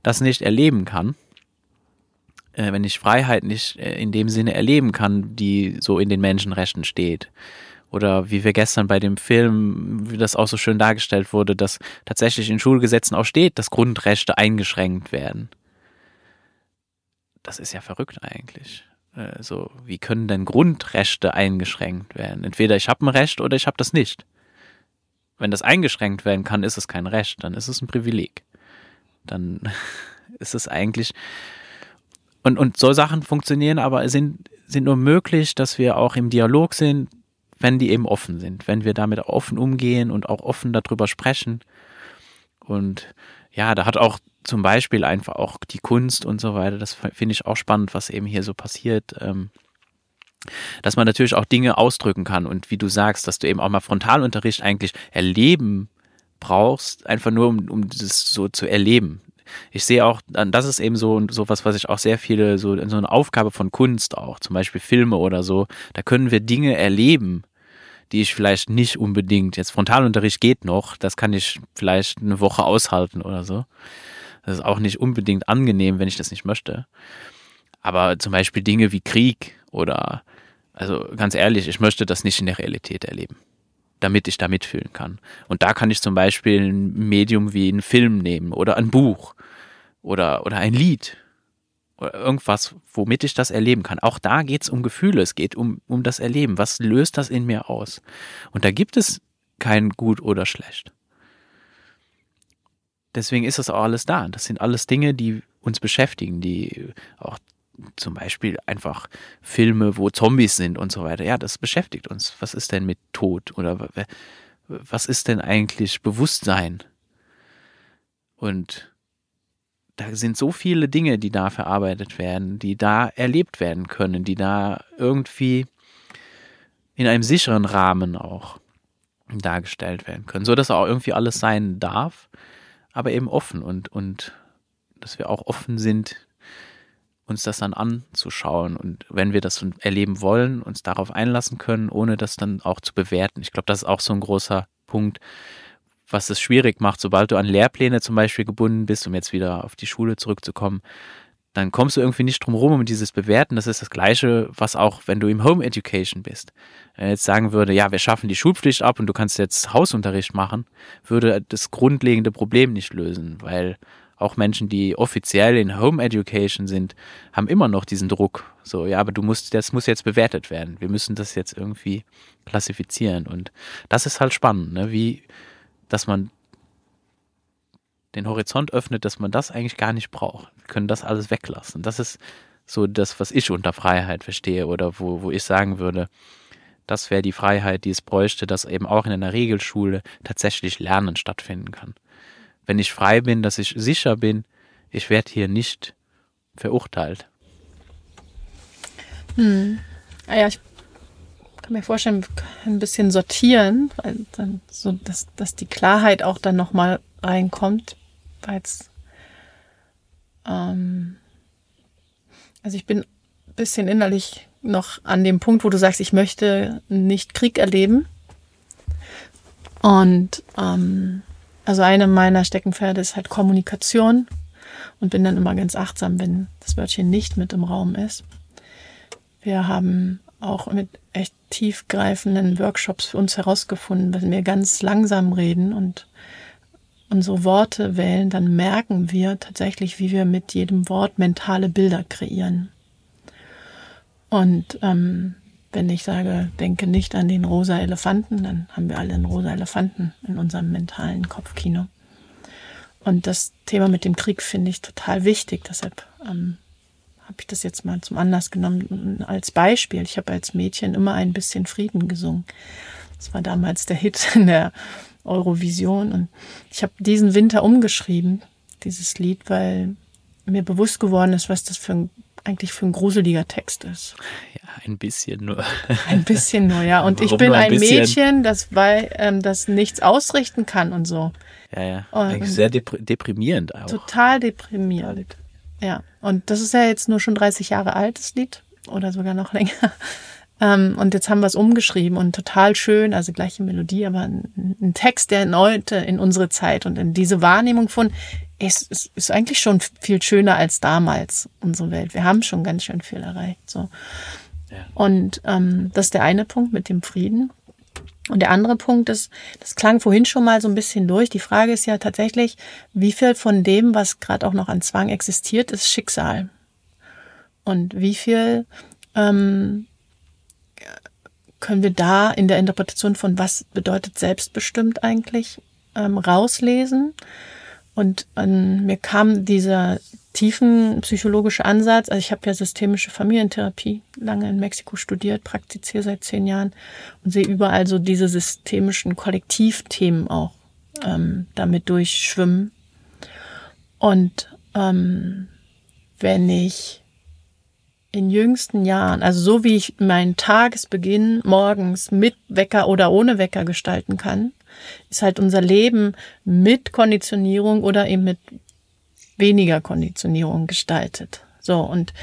das nicht erleben kann, äh, wenn ich Freiheit nicht äh, in dem Sinne erleben kann, die so in den Menschenrechten steht. Oder wie wir gestern bei dem Film, wie das auch so schön dargestellt wurde, dass tatsächlich in Schulgesetzen auch steht, dass Grundrechte eingeschränkt werden. Das ist ja verrückt eigentlich. Äh, so, wie können denn Grundrechte eingeschränkt werden? Entweder ich habe ein Recht oder ich habe das nicht. Wenn das eingeschränkt werden kann, ist es kein Recht, dann ist es ein Privileg. Dann [laughs] ist es eigentlich und, und so Sachen funktionieren aber sind, sind nur möglich, dass wir auch im Dialog sind, wenn die eben offen sind, wenn wir damit offen umgehen und auch offen darüber sprechen. Und ja, da hat auch zum Beispiel einfach auch die Kunst und so weiter, das finde ich auch spannend, was eben hier so passiert. Ähm, dass man natürlich auch Dinge ausdrücken kann und wie du sagst, dass du eben auch mal Frontalunterricht eigentlich erleben brauchst, einfach nur um, um das so zu erleben ich sehe auch, das ist eben so so was, was ich auch sehr viele, so, so eine Aufgabe von Kunst auch, zum Beispiel Filme oder so, da können wir Dinge erleben, die ich vielleicht nicht unbedingt, jetzt Frontalunterricht geht noch, das kann ich vielleicht eine Woche aushalten oder so. Das ist auch nicht unbedingt angenehm, wenn ich das nicht möchte. Aber zum Beispiel Dinge wie Krieg oder, also ganz ehrlich, ich möchte das nicht in der Realität erleben damit ich da mitfühlen kann. Und da kann ich zum Beispiel ein Medium wie einen Film nehmen oder ein Buch oder, oder ein Lied oder irgendwas, womit ich das erleben kann. Auch da geht es um Gefühle, es geht um, um das Erleben. Was löst das in mir aus? Und da gibt es kein gut oder schlecht. Deswegen ist das auch alles da. Das sind alles Dinge, die uns beschäftigen, die auch zum Beispiel einfach Filme, wo Zombies sind und so weiter. Ja, das beschäftigt uns. Was ist denn mit Tod? Oder was ist denn eigentlich Bewusstsein? Und da sind so viele Dinge, die da verarbeitet werden, die da erlebt werden können, die da irgendwie in einem sicheren Rahmen auch dargestellt werden können, so dass auch irgendwie alles sein darf, aber eben offen und, und dass wir auch offen sind, uns das dann anzuschauen und wenn wir das erleben wollen, uns darauf einlassen können, ohne das dann auch zu bewerten. Ich glaube, das ist auch so ein großer Punkt, was es schwierig macht, sobald du an Lehrpläne zum Beispiel gebunden bist, um jetzt wieder auf die Schule zurückzukommen, dann kommst du irgendwie nicht drum rum um dieses Bewerten. Das ist das Gleiche, was auch, wenn du im Home Education bist. Wenn jetzt sagen würde, ja, wir schaffen die Schulpflicht ab und du kannst jetzt Hausunterricht machen, würde das grundlegende Problem nicht lösen, weil auch Menschen, die offiziell in Home Education sind, haben immer noch diesen Druck. So, ja, aber du musst, das muss jetzt bewertet werden. Wir müssen das jetzt irgendwie klassifizieren. Und das ist halt spannend, ne? wie, dass man den Horizont öffnet, dass man das eigentlich gar nicht braucht. Wir können das alles weglassen. Das ist so das, was ich unter Freiheit verstehe oder wo, wo ich sagen würde, das wäre die Freiheit, die es bräuchte, dass eben auch in einer Regelschule tatsächlich Lernen stattfinden kann wenn ich frei bin, dass ich sicher bin, ich werde hier nicht verurteilt. Hm. Ah ja, ich kann mir vorstellen, wir können ein bisschen sortieren, weil dann so, dass, dass die Klarheit auch dann nochmal reinkommt, weil ähm, also ich bin ein bisschen innerlich noch an dem Punkt, wo du sagst, ich möchte nicht Krieg erleben. Und ähm, also eine meiner Steckenpferde ist halt Kommunikation und bin dann immer ganz achtsam, wenn das Wörtchen nicht mit im Raum ist. Wir haben auch mit echt tiefgreifenden Workshops für uns herausgefunden, wenn wir ganz langsam reden und unsere Worte wählen, dann merken wir tatsächlich, wie wir mit jedem Wort mentale Bilder kreieren. Und ähm, wenn ich sage, denke nicht an den rosa Elefanten, dann haben wir alle einen rosa Elefanten in unserem mentalen Kopfkino. Und das Thema mit dem Krieg finde ich total wichtig. Deshalb ähm, habe ich das jetzt mal zum Anlass genommen als Beispiel. Ich habe als Mädchen immer ein bisschen Frieden gesungen. Das war damals der Hit in der Eurovision. Und ich habe diesen Winter umgeschrieben, dieses Lied, weil mir bewusst geworden ist, was das für ein eigentlich für ein gruseliger Text ist. Ja, ein bisschen nur. Ein bisschen nur, ja. Und Warum ich bin ein, ein Mädchen, das, weil, ähm, das nichts ausrichten kann und so. Ja, ja. Und sehr deprimierend auch. Total deprimierend. Ja. Und das ist ja jetzt nur schon 30 Jahre alt, das Lied. Oder sogar noch [laughs] länger. Ähm, und jetzt haben wir es umgeschrieben und total schön, also gleiche Melodie, aber ein, ein Text, der heute in unsere Zeit und in diese Wahrnehmung von es, es ist eigentlich schon viel schöner als damals, unsere Welt. Wir haben schon ganz schön viel erreicht. So. Ja. Und ähm, das ist der eine Punkt mit dem Frieden. Und der andere Punkt ist, das klang vorhin schon mal so ein bisschen durch. Die Frage ist ja tatsächlich, wie viel von dem, was gerade auch noch an Zwang existiert, ist Schicksal? Und wie viel ähm, können wir da in der Interpretation von was bedeutet selbstbestimmt eigentlich ähm, rauslesen? Und ähm, mir kam dieser tiefen psychologische Ansatz, also ich habe ja systemische Familientherapie lange in Mexiko studiert, praktiziere seit zehn Jahren und sehe überall so diese systemischen Kollektivthemen auch ähm, damit durchschwimmen. Und ähm, wenn ich in jüngsten Jahren, also so wie ich meinen Tagesbeginn morgens mit Wecker oder ohne Wecker gestalten kann, ist halt unser Leben mit Konditionierung oder eben mit weniger Konditionierung gestaltet. So, und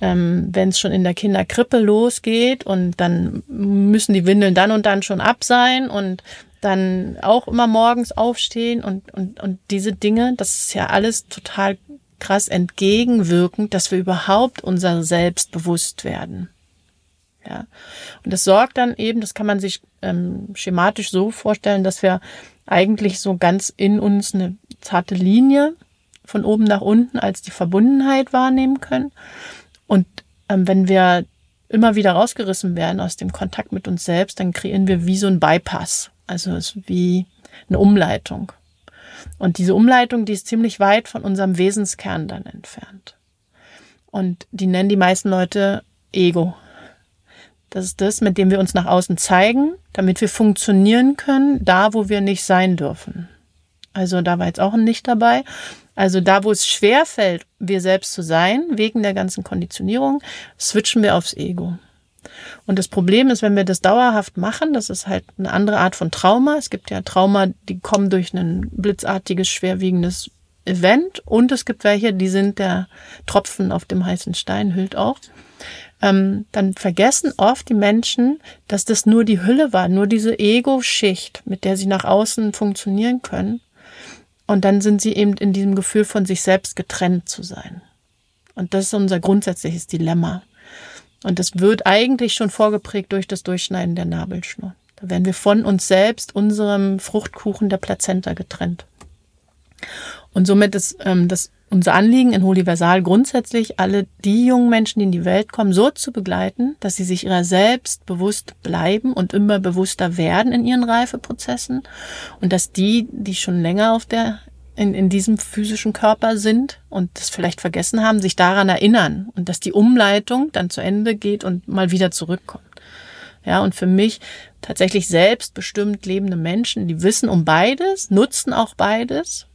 ähm, wenn es schon in der Kinderkrippe losgeht und dann müssen die Windeln dann und dann schon ab sein und dann auch immer morgens aufstehen und, und, und diese Dinge, das ist ja alles total krass entgegenwirkend, dass wir überhaupt unser Selbst bewusst werden. Ja. Und das sorgt dann eben, das kann man sich ähm, schematisch so vorstellen, dass wir eigentlich so ganz in uns eine zarte Linie von oben nach unten als die Verbundenheit wahrnehmen können. Und ähm, wenn wir immer wieder rausgerissen werden aus dem Kontakt mit uns selbst, dann kreieren wir wie so ein Bypass. Also es ist wie eine Umleitung. Und diese Umleitung, die ist ziemlich weit von unserem Wesenskern dann entfernt. Und die nennen die meisten Leute Ego. Das ist das, mit dem wir uns nach außen zeigen, damit wir funktionieren können, da wo wir nicht sein dürfen. Also da war jetzt auch ein Nicht dabei. Also da, wo es schwer fällt, wir selbst zu sein, wegen der ganzen Konditionierung, switchen wir aufs Ego. Und das Problem ist, wenn wir das dauerhaft machen, das ist halt eine andere Art von Trauma. Es gibt ja Trauma, die kommen durch ein blitzartiges, schwerwiegendes Event und es gibt welche, die sind der Tropfen auf dem heißen Stein, hüllt auch ähm, dann vergessen oft die Menschen, dass das nur die Hülle war, nur diese Ego-Schicht, mit der sie nach außen funktionieren können. Und dann sind sie eben in diesem Gefühl von sich selbst getrennt zu sein. Und das ist unser grundsätzliches Dilemma. Und das wird eigentlich schon vorgeprägt durch das Durchschneiden der Nabelschnur. Da werden wir von uns selbst, unserem Fruchtkuchen der Plazenta getrennt. Und somit ist ähm, das unser Anliegen in Holiversal grundsätzlich, alle die jungen Menschen, die in die Welt kommen, so zu begleiten, dass sie sich ihrer selbst bewusst bleiben und immer bewusster werden in ihren Reifeprozessen und dass die, die schon länger auf der in, in diesem physischen Körper sind und das vielleicht vergessen haben, sich daran erinnern und dass die Umleitung dann zu Ende geht und mal wieder zurückkommt. Ja, und für mich tatsächlich selbstbestimmt lebende Menschen, die wissen um beides, nutzen auch beides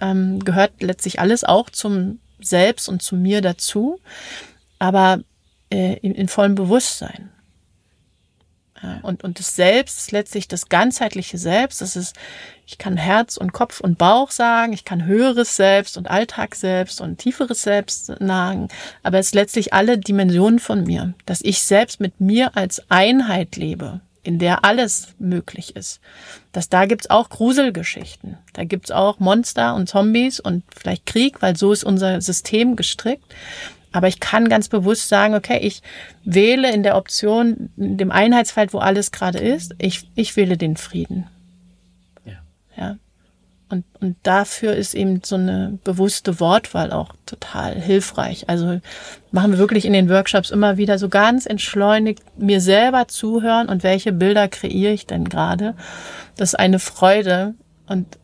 ähm, gehört letztlich alles auch zum Selbst und zu mir dazu, aber äh, in, in vollem Bewusstsein. Und, und das Selbst ist letztlich das ganzheitliche Selbst. Das ist, ich kann Herz und Kopf und Bauch sagen, ich kann höheres Selbst und Alltag selbst und tieferes Selbst sagen, aber es ist letztlich alle Dimensionen von mir, dass ich selbst mit mir als Einheit lebe in der alles möglich ist. Dass da gibt's auch Gruselgeschichten. Da gibt's auch Monster und Zombies und vielleicht Krieg, weil so ist unser System gestrickt. Aber ich kann ganz bewusst sagen, okay, ich wähle in der Option, in dem Einheitsfeld, wo alles gerade ist, ich, ich wähle den Frieden. Ja. ja. Und, und dafür ist eben so eine bewusste Wortwahl auch total hilfreich. Also machen wir wirklich in den Workshops immer wieder so ganz entschleunigt mir selber zuhören und welche Bilder kreiere ich denn gerade. Das ist eine Freude und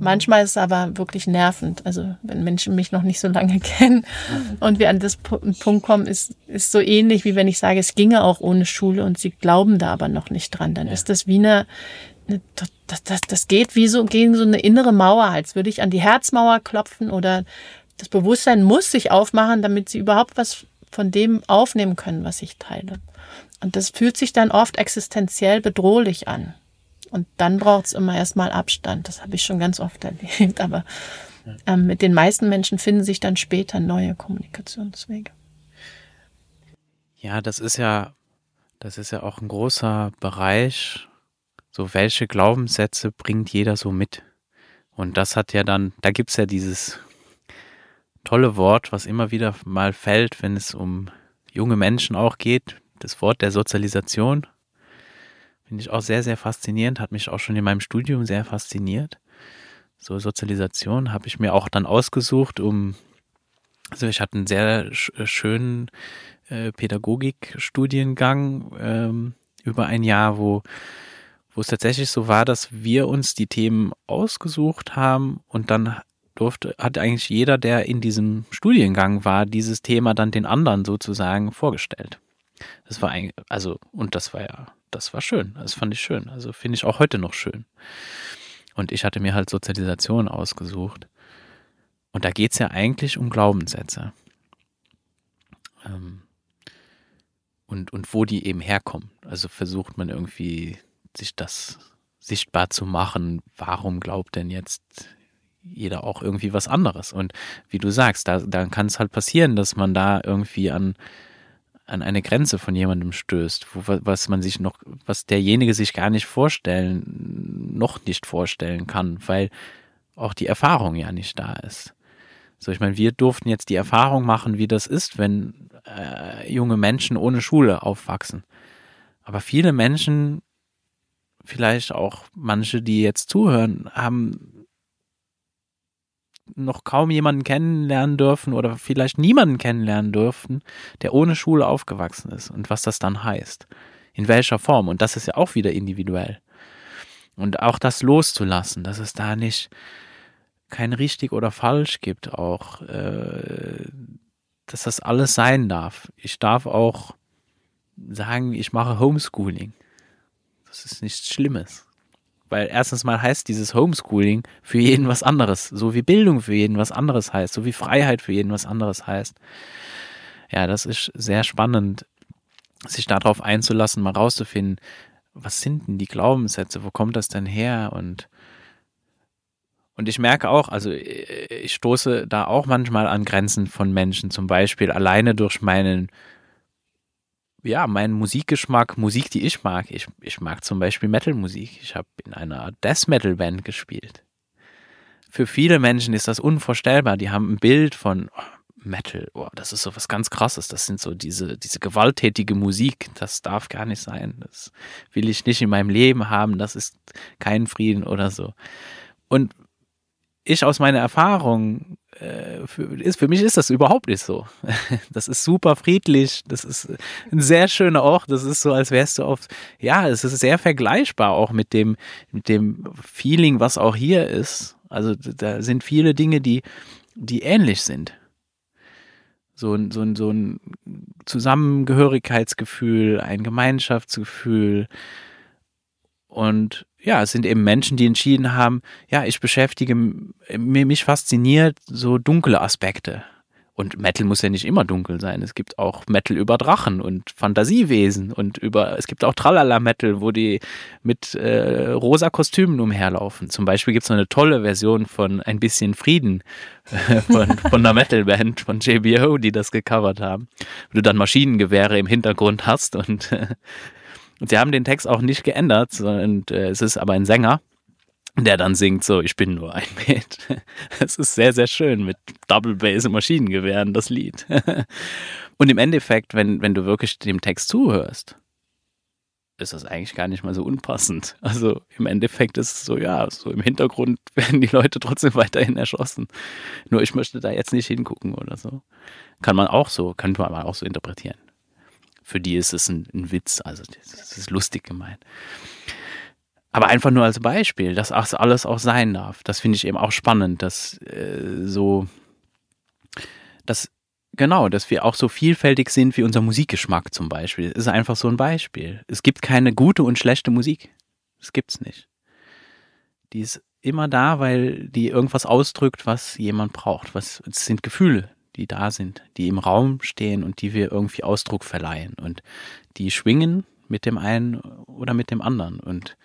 manchmal ist es aber wirklich nervend. Also wenn Menschen mich noch nicht so lange [laughs] kennen und wir an das Punkt kommen, ist, ist so ähnlich wie wenn ich sage, es ginge auch ohne Schule und sie glauben da aber noch nicht dran. Dann ja. ist das wie eine das, das, das geht wie so gegen so eine innere Mauer, als würde ich an die Herzmauer klopfen oder das Bewusstsein muss sich aufmachen, damit sie überhaupt was von dem aufnehmen können, was ich teile. Und das fühlt sich dann oft existenziell bedrohlich an. Und dann braucht es immer erstmal Abstand. Das habe ich schon ganz oft erlebt. Aber ähm, mit den meisten Menschen finden sich dann später neue Kommunikationswege. Ja, das ist ja, das ist ja auch ein großer Bereich, so welche Glaubenssätze bringt jeder so mit? Und das hat ja dann, da gibt es ja dieses tolle Wort, was immer wieder mal fällt, wenn es um junge Menschen auch geht, das Wort der Sozialisation. Finde ich auch sehr, sehr faszinierend, hat mich auch schon in meinem Studium sehr fasziniert. So Sozialisation habe ich mir auch dann ausgesucht, um, also ich hatte einen sehr schönen äh, Pädagogikstudiengang ähm, über ein Jahr, wo wo es tatsächlich so war, dass wir uns die Themen ausgesucht haben und dann durfte, hat eigentlich jeder, der in diesem Studiengang war, dieses Thema dann den anderen sozusagen vorgestellt. Das war ein, also, und das war ja, das war schön. Das fand ich schön. Also finde ich auch heute noch schön. Und ich hatte mir halt Sozialisation ausgesucht. Und da geht es ja eigentlich um Glaubenssätze. Ähm, und, und wo die eben herkommen. Also versucht man irgendwie sich das sichtbar zu machen, warum glaubt denn jetzt jeder auch irgendwie was anderes? Und wie du sagst, da, dann kann es halt passieren, dass man da irgendwie an, an eine Grenze von jemandem stößt, wo, was man sich noch, was derjenige sich gar nicht vorstellen, noch nicht vorstellen kann, weil auch die Erfahrung ja nicht da ist. So, ich meine, wir durften jetzt die Erfahrung machen, wie das ist, wenn äh, junge Menschen ohne Schule aufwachsen. Aber viele Menschen vielleicht auch manche, die jetzt zuhören, haben noch kaum jemanden kennenlernen dürfen oder vielleicht niemanden kennenlernen dürfen, der ohne Schule aufgewachsen ist und was das dann heißt. In welcher Form. Und das ist ja auch wieder individuell. Und auch das loszulassen, dass es da nicht kein richtig oder falsch gibt, auch, äh, dass das alles sein darf. Ich darf auch sagen, ich mache Homeschooling. Das ist nichts Schlimmes. Weil erstens mal heißt dieses Homeschooling für jeden was anderes. So wie Bildung für jeden was anderes heißt. So wie Freiheit für jeden was anderes heißt. Ja, das ist sehr spannend, sich darauf einzulassen, mal rauszufinden, was sind denn die Glaubenssätze? Wo kommt das denn her? Und, und ich merke auch, also ich stoße da auch manchmal an Grenzen von Menschen, zum Beispiel alleine durch meinen ja, mein Musikgeschmack, Musik, die ich mag. Ich, ich mag zum Beispiel Metal-Musik. Ich habe in einer Death-Metal-Band gespielt. Für viele Menschen ist das unvorstellbar. Die haben ein Bild von oh, Metal. Oh, das ist so was ganz Krasses. Das sind so diese, diese gewalttätige Musik. Das darf gar nicht sein. Das will ich nicht in meinem Leben haben. Das ist kein Frieden oder so. Und ich aus meiner Erfahrung für, ist, für mich ist das überhaupt nicht so. [laughs] Das ist super friedlich, das ist ein sehr schöner Ort, das ist so, als wärst du auf, ja, es ist sehr vergleichbar auch mit dem, mit dem Feeling, was auch hier ist. Also da sind viele Dinge, die, die ähnlich sind. So ein, so ein, so ein Zusammengehörigkeitsgefühl, ein Gemeinschaftsgefühl und ja, es sind eben Menschen, die entschieden haben, ja, ich beschäftige, mich fasziniert so dunkle Aspekte. Und Metal muss ja nicht immer dunkel sein. Es gibt auch Metal über Drachen und Fantasiewesen und über, es gibt auch Tralala-Metal, wo die mit äh, rosa Kostümen umherlaufen. Zum Beispiel gibt es eine tolle Version von Ein bisschen Frieden [laughs] von, von einer Metal-Band von JBO, die das gecovert haben. Wo du dann Maschinengewehre im Hintergrund hast und äh, [laughs] und sie haben den Text auch nicht geändert, sondern äh, es ist aber ein Sänger, der dann singt so, ich bin nur ein Met. [laughs] Es ist sehr, sehr schön mit Double Bass und Maschinengewehren, das Lied. [laughs] Und im Endeffekt, wenn, wenn du wirklich dem Text zuhörst, ist das eigentlich gar nicht mal so unpassend. Also im Endeffekt ist es so, ja, so im Hintergrund [laughs] werden die Leute trotzdem weiterhin erschossen. Nur ich möchte da jetzt nicht hingucken oder so. Kann man auch so, kann man auch so interpretieren für die ist es ein, ein Witz, also das ist lustig gemeint. Aber einfach nur als Beispiel, dass alles auch sein darf. Das finde ich eben auch spannend, dass äh, so, dass genau, dass wir auch so vielfältig sind wie unser Musikgeschmack zum Beispiel. Das ist einfach so ein Beispiel. Es gibt keine gute und schlechte Musik. Das gibt's nicht. Die ist immer da, weil die irgendwas ausdrückt, was jemand braucht. Was, es sind Gefühle, die da sind, die im Raum stehen und die wir irgendwie Ausdruck verleihen. Und die schwingen mit dem einen oder mit dem anderen. Und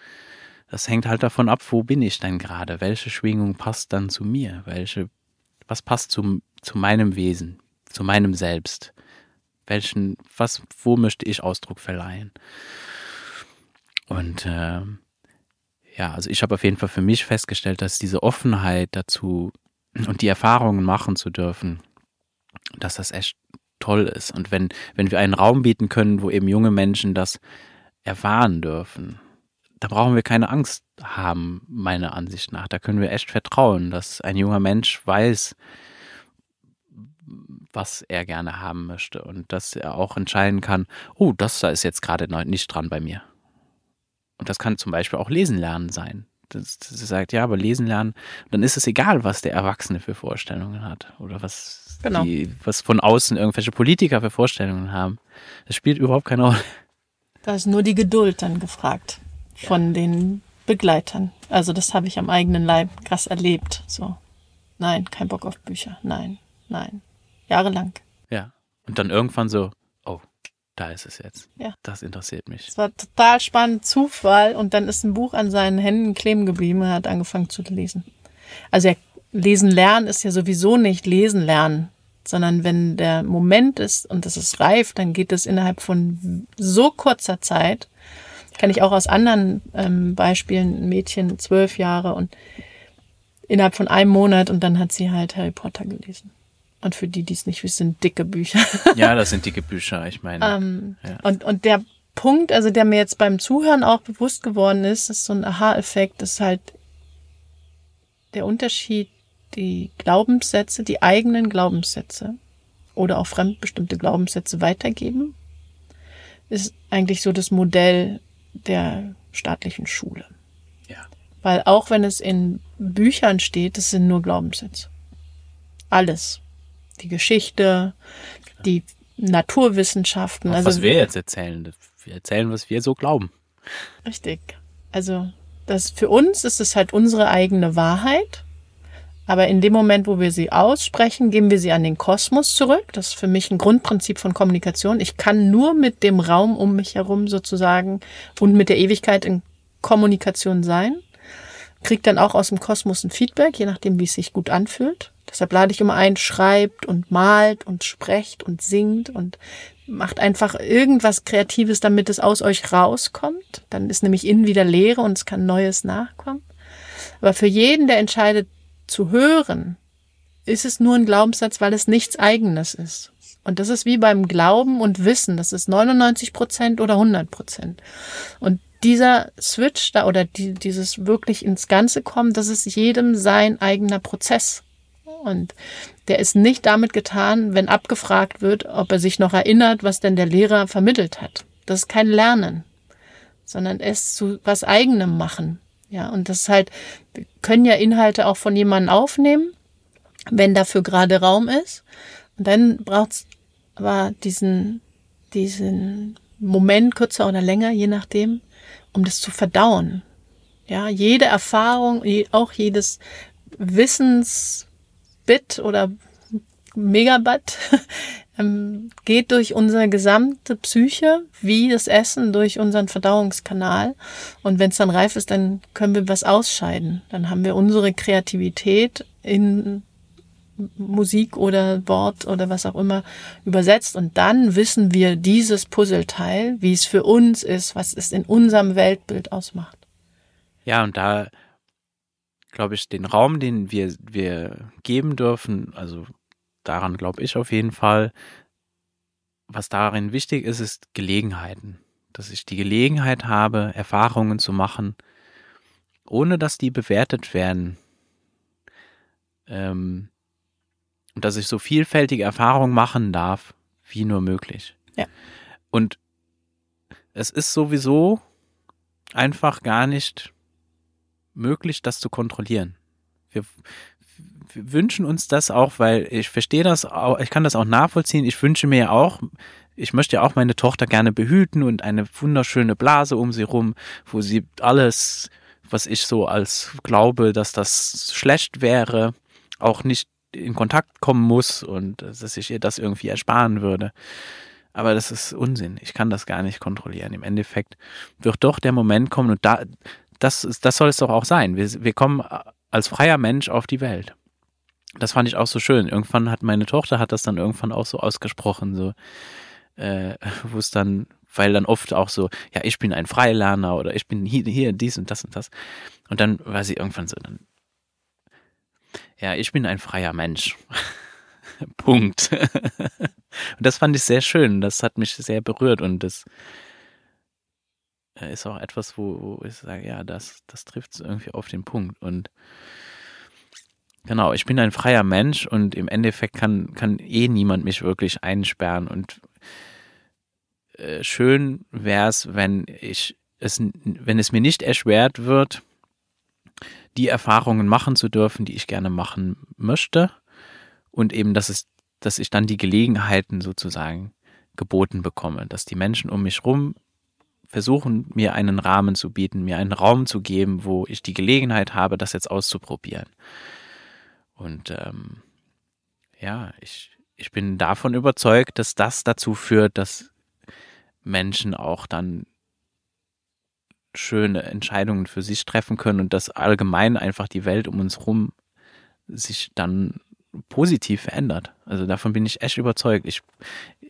das hängt halt davon ab, wo bin ich denn gerade? Welche Schwingung passt dann zu mir? Welche, was passt zu, zu meinem Wesen, zu meinem Selbst? Welchen, was, wo möchte ich Ausdruck verleihen? Und äh, ja, also ich habe auf jeden Fall für mich festgestellt, dass diese Offenheit dazu und die Erfahrungen machen zu dürfen, dass das echt toll ist. Und wenn, wenn wir einen Raum bieten können, wo eben junge Menschen das erfahren dürfen, da brauchen wir keine Angst haben, meiner Ansicht nach. Da können wir echt vertrauen, dass ein junger Mensch weiß, was er gerne haben möchte und dass er auch entscheiden kann, oh, das da ist jetzt gerade nicht dran bei mir. Und das kann zum Beispiel auch Lesen lernen sein. Das, das sagt, ja, aber Lesen lernen, dann ist es egal, was der Erwachsene für Vorstellungen hat oder was, Genau. die, was von außen irgendwelche Politiker für Vorstellungen haben. Das spielt überhaupt keine Rolle. Da ist nur die Geduld dann gefragt von den Begleitern. Also das habe ich am eigenen Leib krass erlebt. So, nein, kein Bock auf Bücher. Nein, nein. Jahrelang. Ja. Und dann irgendwann so, oh, da ist es jetzt. Ja. Das interessiert mich. Es war total spannend, Zufall. Und dann ist ein Buch an seinen Händen kleben geblieben und er hat angefangen zu lesen. Also er, lesen lernen ist ja sowieso nicht lesen lernen, sondern wenn der Moment ist und es ist reif, dann geht es innerhalb von so kurzer Zeit. Kenne ich auch aus anderen ähm, Beispielen, ein Mädchen zwölf Jahre und innerhalb von einem Monat und dann hat sie halt Harry Potter gelesen. Und für die, die es nicht wissen, sind dicke Bücher. [laughs] Ja, das sind dicke Bücher, ich meine. Ähm, Ja. und, und der Punkt, also der mir jetzt beim Zuhören auch bewusst geworden ist, ist so ein Aha-Effekt, ist halt der Unterschied, die Glaubenssätze, die eigenen Glaubenssätze oder auch fremdbestimmte Glaubenssätze weitergeben, ist eigentlich so das Modell der staatlichen Schule. ja. Weil auch wenn es in Büchern steht, das sind nur Glaubenssätze. Alles. Die Geschichte, die Naturwissenschaften. Auch also was wir jetzt erzählen. Wir erzählen, was wir so glauben. Richtig. Also das für uns ist es halt unsere eigene Wahrheit. Aber in dem Moment, wo wir sie aussprechen, geben wir sie an den Kosmos zurück. Das ist für mich ein Grundprinzip von Kommunikation. Ich kann nur mit dem Raum um mich herum sozusagen und mit der Ewigkeit in Kommunikation sein. Krieg dann auch aus dem Kosmos ein Feedback, je nachdem, wie es sich gut anfühlt. Deshalb lade ich immer ein, schreibt und malt und sprecht und singt und macht einfach irgendwas Kreatives, damit es aus euch rauskommt. Dann ist nämlich innen wieder Leere und es kann Neues nachkommen. Aber für jeden, der entscheidet zu hören, ist es nur ein Glaubenssatz, weil es nichts Eigenes ist. Und das ist wie beim Glauben und Wissen. Das ist 99 Prozent oder 100 Prozent. Und dieser Switch da oder die, dieses wirklich ins Ganze kommen, das ist jedem sein eigener Prozess. Und der ist nicht damit getan, wenn abgefragt wird, ob er sich noch erinnert, was denn der Lehrer vermittelt hat. Das ist kein Lernen, sondern es zu was eigenem machen. Ja, und das ist halt, wir können ja Inhalte auch von jemandem aufnehmen, wenn dafür gerade Raum ist. Und dann braucht's aber diesen, diesen Moment, kürzer oder länger, je nachdem, um das zu verdauen. Ja, jede Erfahrung, auch jedes Wissensbit oder Megabyte [laughs] ähm, geht durch unsere gesamte Psyche, wie das Essen durch unseren Verdauungskanal. Und wenn es dann reif ist, dann können wir was ausscheiden. Dann haben wir unsere Kreativität in Musik oder Wort oder was auch immer übersetzt und dann wissen wir dieses Puzzleteil, wie es für uns ist, was es in unserem Weltbild ausmacht. Ja, und da glaube ich, den Raum, den wir, wir geben dürfen, also daran glaube ich auf jeden Fall, was darin wichtig ist, ist Gelegenheiten. Dass ich die Gelegenheit habe, Erfahrungen zu machen, ohne dass die bewertet werden. Ähm, und dass ich so vielfältige Erfahrungen machen darf, wie nur möglich. Ja. Und es ist sowieso einfach gar nicht möglich, das zu kontrollieren. Wir, wünschen uns das auch, weil ich verstehe das auch, ich kann das auch nachvollziehen. Ich wünsche mir auch, ich möchte ja auch meine Tochter gerne behüten und eine wunderschöne Blase um sie rum, wo sie alles, was ich so als glaube, dass das schlecht wäre, auch nicht in Kontakt kommen muss und dass ich ihr das irgendwie ersparen würde. Aber das ist Unsinn. Ich kann das gar nicht kontrollieren. Im Endeffekt wird doch der Moment kommen und da, das, das soll es doch auch sein. Wir, wir kommen als freier Mensch auf die Welt. Das fand ich auch so schön. Irgendwann hat meine Tochter hat das dann irgendwann auch so ausgesprochen, so äh, [laughs] wo es dann, weil dann oft auch so, ja, ich bin ein Freilerner oder ich bin hier, hier dies und das und das. Und dann war sie irgendwann so, dann, ja, ich bin ein freier Mensch. [laughs] Punkt. [laughs] und das fand ich sehr schön. Das hat mich sehr berührt und das ist auch etwas, wo, wo ich sage, ja, das, das trifft irgendwie auf den Punkt. Und genau, ich bin ein freier Mensch und im Endeffekt kann, kann eh niemand mich wirklich einsperren. Und äh, schön wäre es, wenn ich es, wenn es mir nicht erschwert wird, die Erfahrungen machen zu dürfen, die ich gerne machen möchte. Und eben, dass es, dass ich dann die Gelegenheiten sozusagen geboten bekomme, dass die Menschen um mich rum versuchen, mir einen Rahmen zu bieten, mir einen Raum zu geben, wo ich die Gelegenheit habe, das jetzt auszuprobieren. Und ähm, ja, ich, ich bin davon überzeugt, dass das dazu führt, dass Menschen auch dann schöne Entscheidungen für sich treffen können und dass allgemein einfach die Welt um uns herum sich dann positiv verändert. Also davon bin ich echt überzeugt. Ich,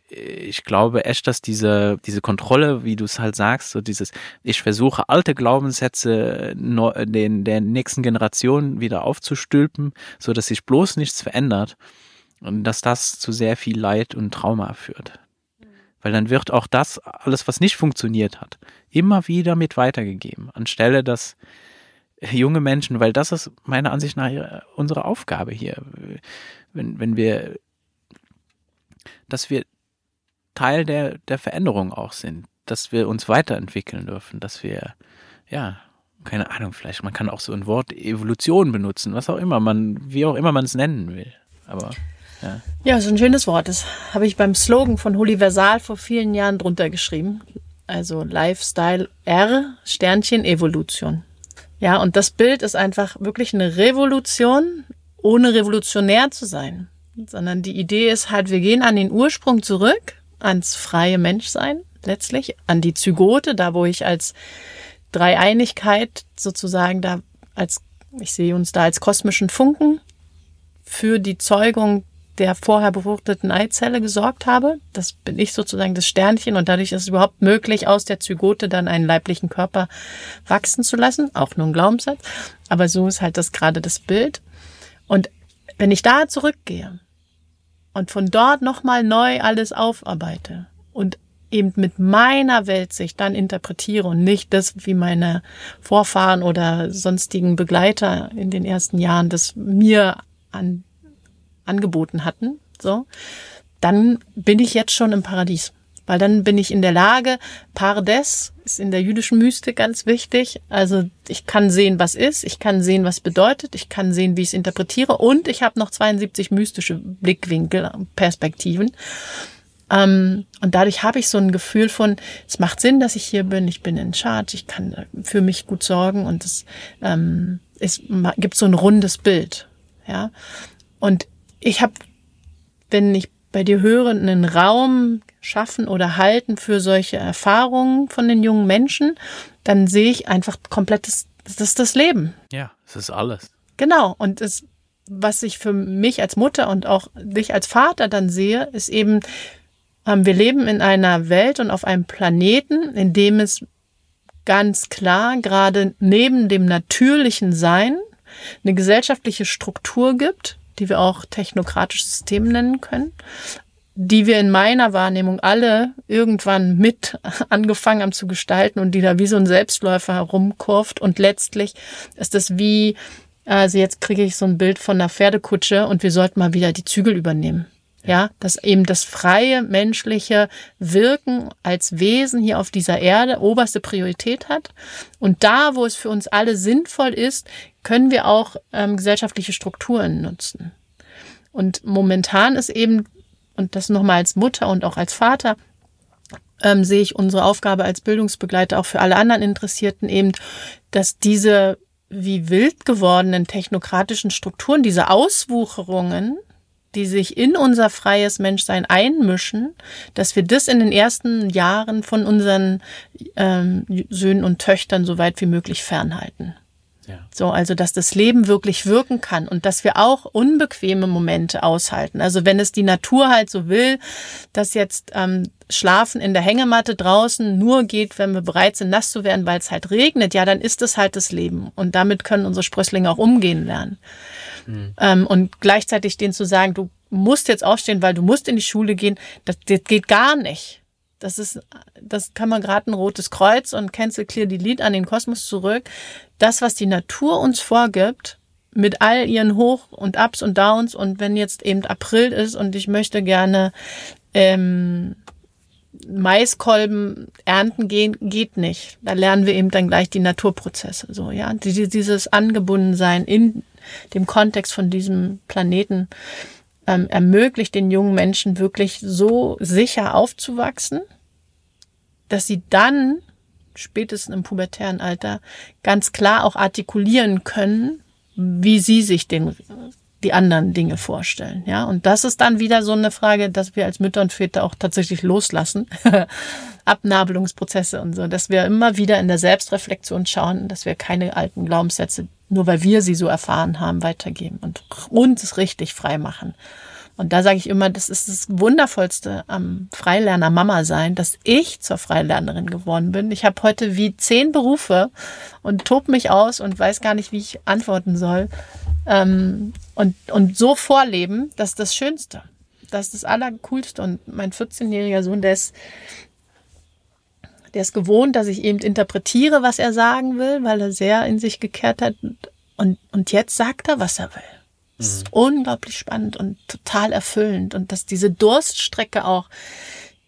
ich glaube echt, dass diese, diese Kontrolle, wie du es halt sagst, so dieses, ich versuche alte Glaubenssätze den, der nächsten Generation wieder aufzustülpen, so dass sich bloß nichts verändert und dass das zu sehr viel Leid und Trauma führt. Weil dann wird auch das, alles, was nicht funktioniert hat, immer wieder mit weitergegeben, anstelle dass junge Menschen, weil das ist meiner Ansicht nach unsere Aufgabe hier. Wenn, wenn wir, dass wir Teil der, der Veränderung auch sind, dass wir uns weiterentwickeln dürfen, dass wir, ja, keine Ahnung, vielleicht, man kann auch so ein Wort Evolution benutzen, was auch immer man, wie auch immer man es nennen will. Aber ja. Ja, so ein schönes Wort. Das habe ich beim Slogan von Universal vor vielen Jahren drunter geschrieben. Also Lifestyle R Sternchen Evolution. Ja, und das Bild ist einfach wirklich eine Revolution, ohne revolutionär zu sein. Sondern die Idee ist halt, wir gehen an den Ursprung zurück ans freie Menschsein letztlich, an die Zygote, da wo ich als Dreieinigkeit sozusagen da als, ich sehe uns da als kosmischen Funken für die Zeugung der vorher befruchteten Eizelle gesorgt habe. Das bin ich sozusagen das Sternchen und dadurch ist es überhaupt möglich, aus der Zygote dann einen leiblichen Körper wachsen zu lassen. Auch nur ein Glaubenssatz. Aber so ist halt das gerade das Bild. Und wenn ich da zurückgehe und von dort nochmal neu alles aufarbeite und eben mit meiner Weltsicht dann interpretiere und nicht das, wie meine Vorfahren oder sonstigen Begleiter in den ersten Jahren das mir an, angeboten hatten, so, dann bin ich jetzt schon im Paradies. Weil dann bin ich in der Lage, Pardes ist in der jüdischen Mystik ganz wichtig. Also ich kann sehen, was ist, ich kann sehen, was bedeutet, ich kann sehen, wie ich es interpretiere und ich habe noch 72 mystische Blickwinkel, Perspektiven. Ähm, und dadurch habe ich so ein Gefühl von, es macht Sinn, dass ich hier bin, ich bin in Charge, ich kann für mich gut sorgen und es, ähm, es gibt so ein rundes Bild. Ja. Und ich habe, wenn ich bei dir höre, einen Raum schaffen oder halten für solche Erfahrungen von den jungen Menschen, dann sehe ich einfach komplettes, das ist das Leben. Ja, es ist alles. Genau. Und es, was ich für mich als Mutter und auch dich als Vater dann sehe, ist eben, ähm, wir leben in einer Welt und auf einem Planeten, in dem es ganz klar gerade neben dem natürlichen Sein eine gesellschaftliche Struktur gibt, die wir auch technokratisches System nennen können, die wir in meiner Wahrnehmung alle irgendwann mit [laughs] angefangen haben zu gestalten und die da wie so ein Selbstläufer herumkurft und letztlich ist es wie, also jetzt kriege ich so ein Bild von einer Pferdekutsche und wir sollten mal wieder die Zügel übernehmen. Ja, dass eben das freie menschliche Wirken als Wesen hier auf dieser Erde oberste Priorität hat. Und da, wo es für uns alle sinnvoll ist, können wir auch ähm, gesellschaftliche Strukturen nutzen. Und momentan ist eben, und das nochmal als Mutter und auch als Vater, ähm, sehe ich unsere Aufgabe als Bildungsbegleiter auch für alle anderen Interessierten eben, dass diese wie wild gewordenen technokratischen Strukturen, diese Auswucherungen, die sich in unser freies Menschsein einmischen, dass wir das in den ersten Jahren von unseren ähm, Söhnen und Töchtern so weit wie möglich fernhalten. Ja. So, also dass das Leben wirklich wirken kann und dass wir auch unbequeme Momente aushalten. Also wenn es die Natur halt so will, dass jetzt ähm, Schlafen in der Hängematte draußen nur geht, wenn wir bereit sind, nass zu werden, weil es halt regnet, ja, dann ist es halt das Leben. Und damit können unsere Sprösslinge auch umgehen lernen. Mhm. Ähm, und gleichzeitig denen zu sagen, du musst jetzt aufstehen, weil du musst in die Schule gehen, das, das geht gar nicht. Das ist, das kann man gerade ein rotes Kreuz und Cancel Clear Delete an den Kosmos zurück. Das, was die Natur uns vorgibt, mit all ihren Hoch und Ups und Downs und wenn jetzt eben April ist und ich möchte gerne ähm, Maiskolben ernten gehen, geht nicht. Da lernen wir eben dann gleich die Naturprozesse. So, ja, dieses Angebundensein in dem Kontext von diesem Planeten ähm, ermöglicht den jungen Menschen wirklich so sicher aufzuwachsen, dass sie dann spätestens im pubertären Alter ganz klar auch artikulieren können, wie sie sich den die anderen Dinge vorstellen. Ja, und das ist dann wieder so eine Frage, dass wir als Mütter und Väter auch tatsächlich loslassen. [laughs] Abnabelungsprozesse und so, dass wir immer wieder in der Selbstreflexion schauen, dass wir keine alten Glaubenssätze, nur weil wir sie so erfahren haben, weitergeben und uns richtig frei machen. Und da sage ich immer, das ist das Wundervollste am Freilerner Mama sein, dass ich zur Freilernerin geworden bin. Ich habe heute wie zehn Berufe und tob mich aus und weiß gar nicht, wie ich antworten soll. Ähm, und, und so vorleben, das ist das Schönste. Das ist das Allercoolste. Und mein 14-jähriger Sohn, der ist, der ist gewohnt, dass ich eben interpretiere, was er sagen will, weil er sehr in sich gekehrt hat. Und, und jetzt sagt er, was er will. Das ist mhm. unglaublich spannend und total erfüllend. Und dass diese Durststrecke auch,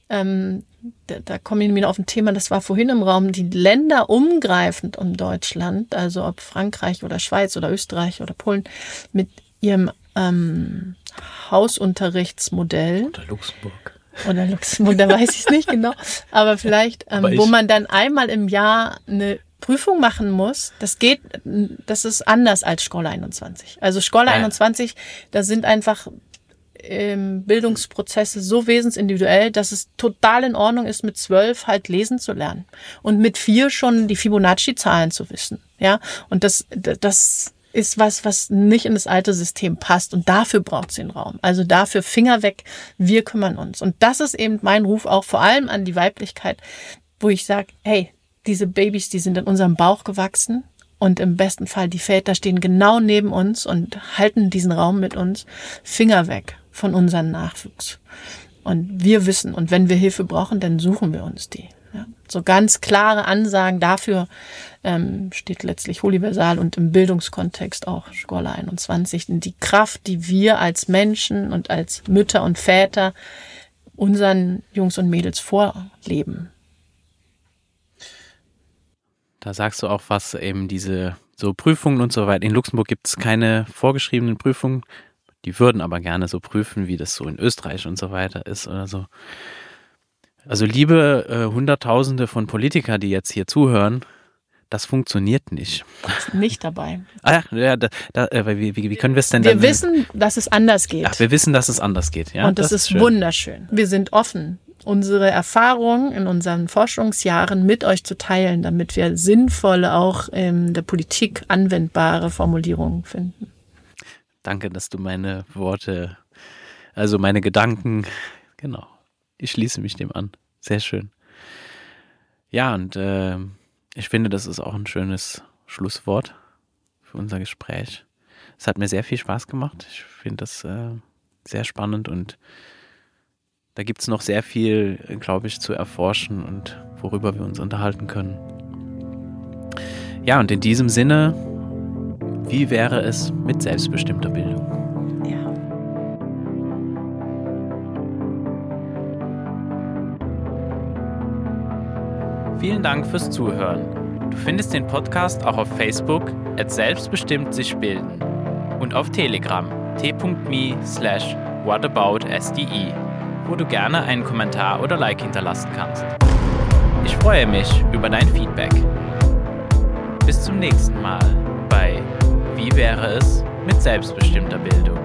ähm, da, da komme ich wieder auf ein Thema, das war vorhin im Raum, die Länder umgreifend um Deutschland, also ob Frankreich oder Schweiz oder Österreich oder Polen, mit ihrem ähm, Hausunterrichtsmodell. Oder Luxemburg. Oder Luxemburg, da weiß ich es nicht genau. Aber vielleicht, [laughs] ähm, Aber wo man dann einmal im Jahr eine Prüfung machen muss, das geht, das ist anders als Schola 21. Also Schola ja. 21, da sind einfach ähm, Bildungsprozesse so wesensindividuell, dass es total in Ordnung ist, mit zwölf halt lesen zu lernen und mit vier schon die Fibonacci-Zahlen zu wissen. Ja, und das, das ist was, was nicht in das alte System passt. Und dafür braucht es den Raum. Also dafür Finger weg, wir kümmern uns. Und das ist eben mein Ruf auch vor allem an die Weiblichkeit, wo ich sage, hey, diese Babys, die sind in unserem Bauch gewachsen und im besten Fall die Väter stehen genau neben uns und halten diesen Raum mit uns. Finger weg von unserem Nachwuchs. Und wir wissen, und wenn wir Hilfe brauchen, dann suchen wir uns die. Ja. So ganz klare Ansagen dafür ähm, steht letztlich Universal und im Bildungskontext auch Schola 21. Die Kraft, die wir als Menschen und als Mütter und Väter unseren Jungs und Mädels vorleben. Da sagst du auch was, eben diese so Prüfungen und so weiter. In Luxemburg gibt es keine vorgeschriebenen Prüfungen. Die würden aber gerne so prüfen, wie das so in Österreich und so weiter ist oder so. Also liebe äh, Hunderttausende von Politiker, die jetzt hier zuhören, das funktioniert nicht. Nicht dabei. Ah, ja, da, da, äh, wie, wie, wie, können wir es denn Wir dann, wissen, dass es anders geht. Ach, wir wissen, dass es anders geht. Ja, und das, das ist, ist wunderschön. Wir sind offen unsere Erfahrungen in unseren Forschungsjahren mit euch zu teilen, damit wir sinnvolle, auch in der Politik anwendbare Formulierungen finden. Danke, dass du meine Worte, also meine Gedanken, genau, ich schließe mich dem an. Sehr schön. Ja, und äh, ich finde, das ist auch ein schönes Schlusswort für unser Gespräch. Es hat mir sehr viel Spaß gemacht. Ich finde das äh, sehr spannend und da gibt es noch sehr viel, glaube ich, zu erforschen und worüber wir uns unterhalten können. Ja, und in diesem Sinne, wie wäre es mit selbstbestimmter Bildung? Ja. Vielen Dank fürs Zuhören. Du findest den Podcast auch auf Facebook at selbstbestimmt sich bilden und auf Telegram t.me slash whataboutsde wo du gerne einen Kommentar oder Like hinterlassen kannst. Ich freue mich über dein Feedback. Bis zum nächsten Mal bei Wie wäre es mit selbstbestimmter Bildung?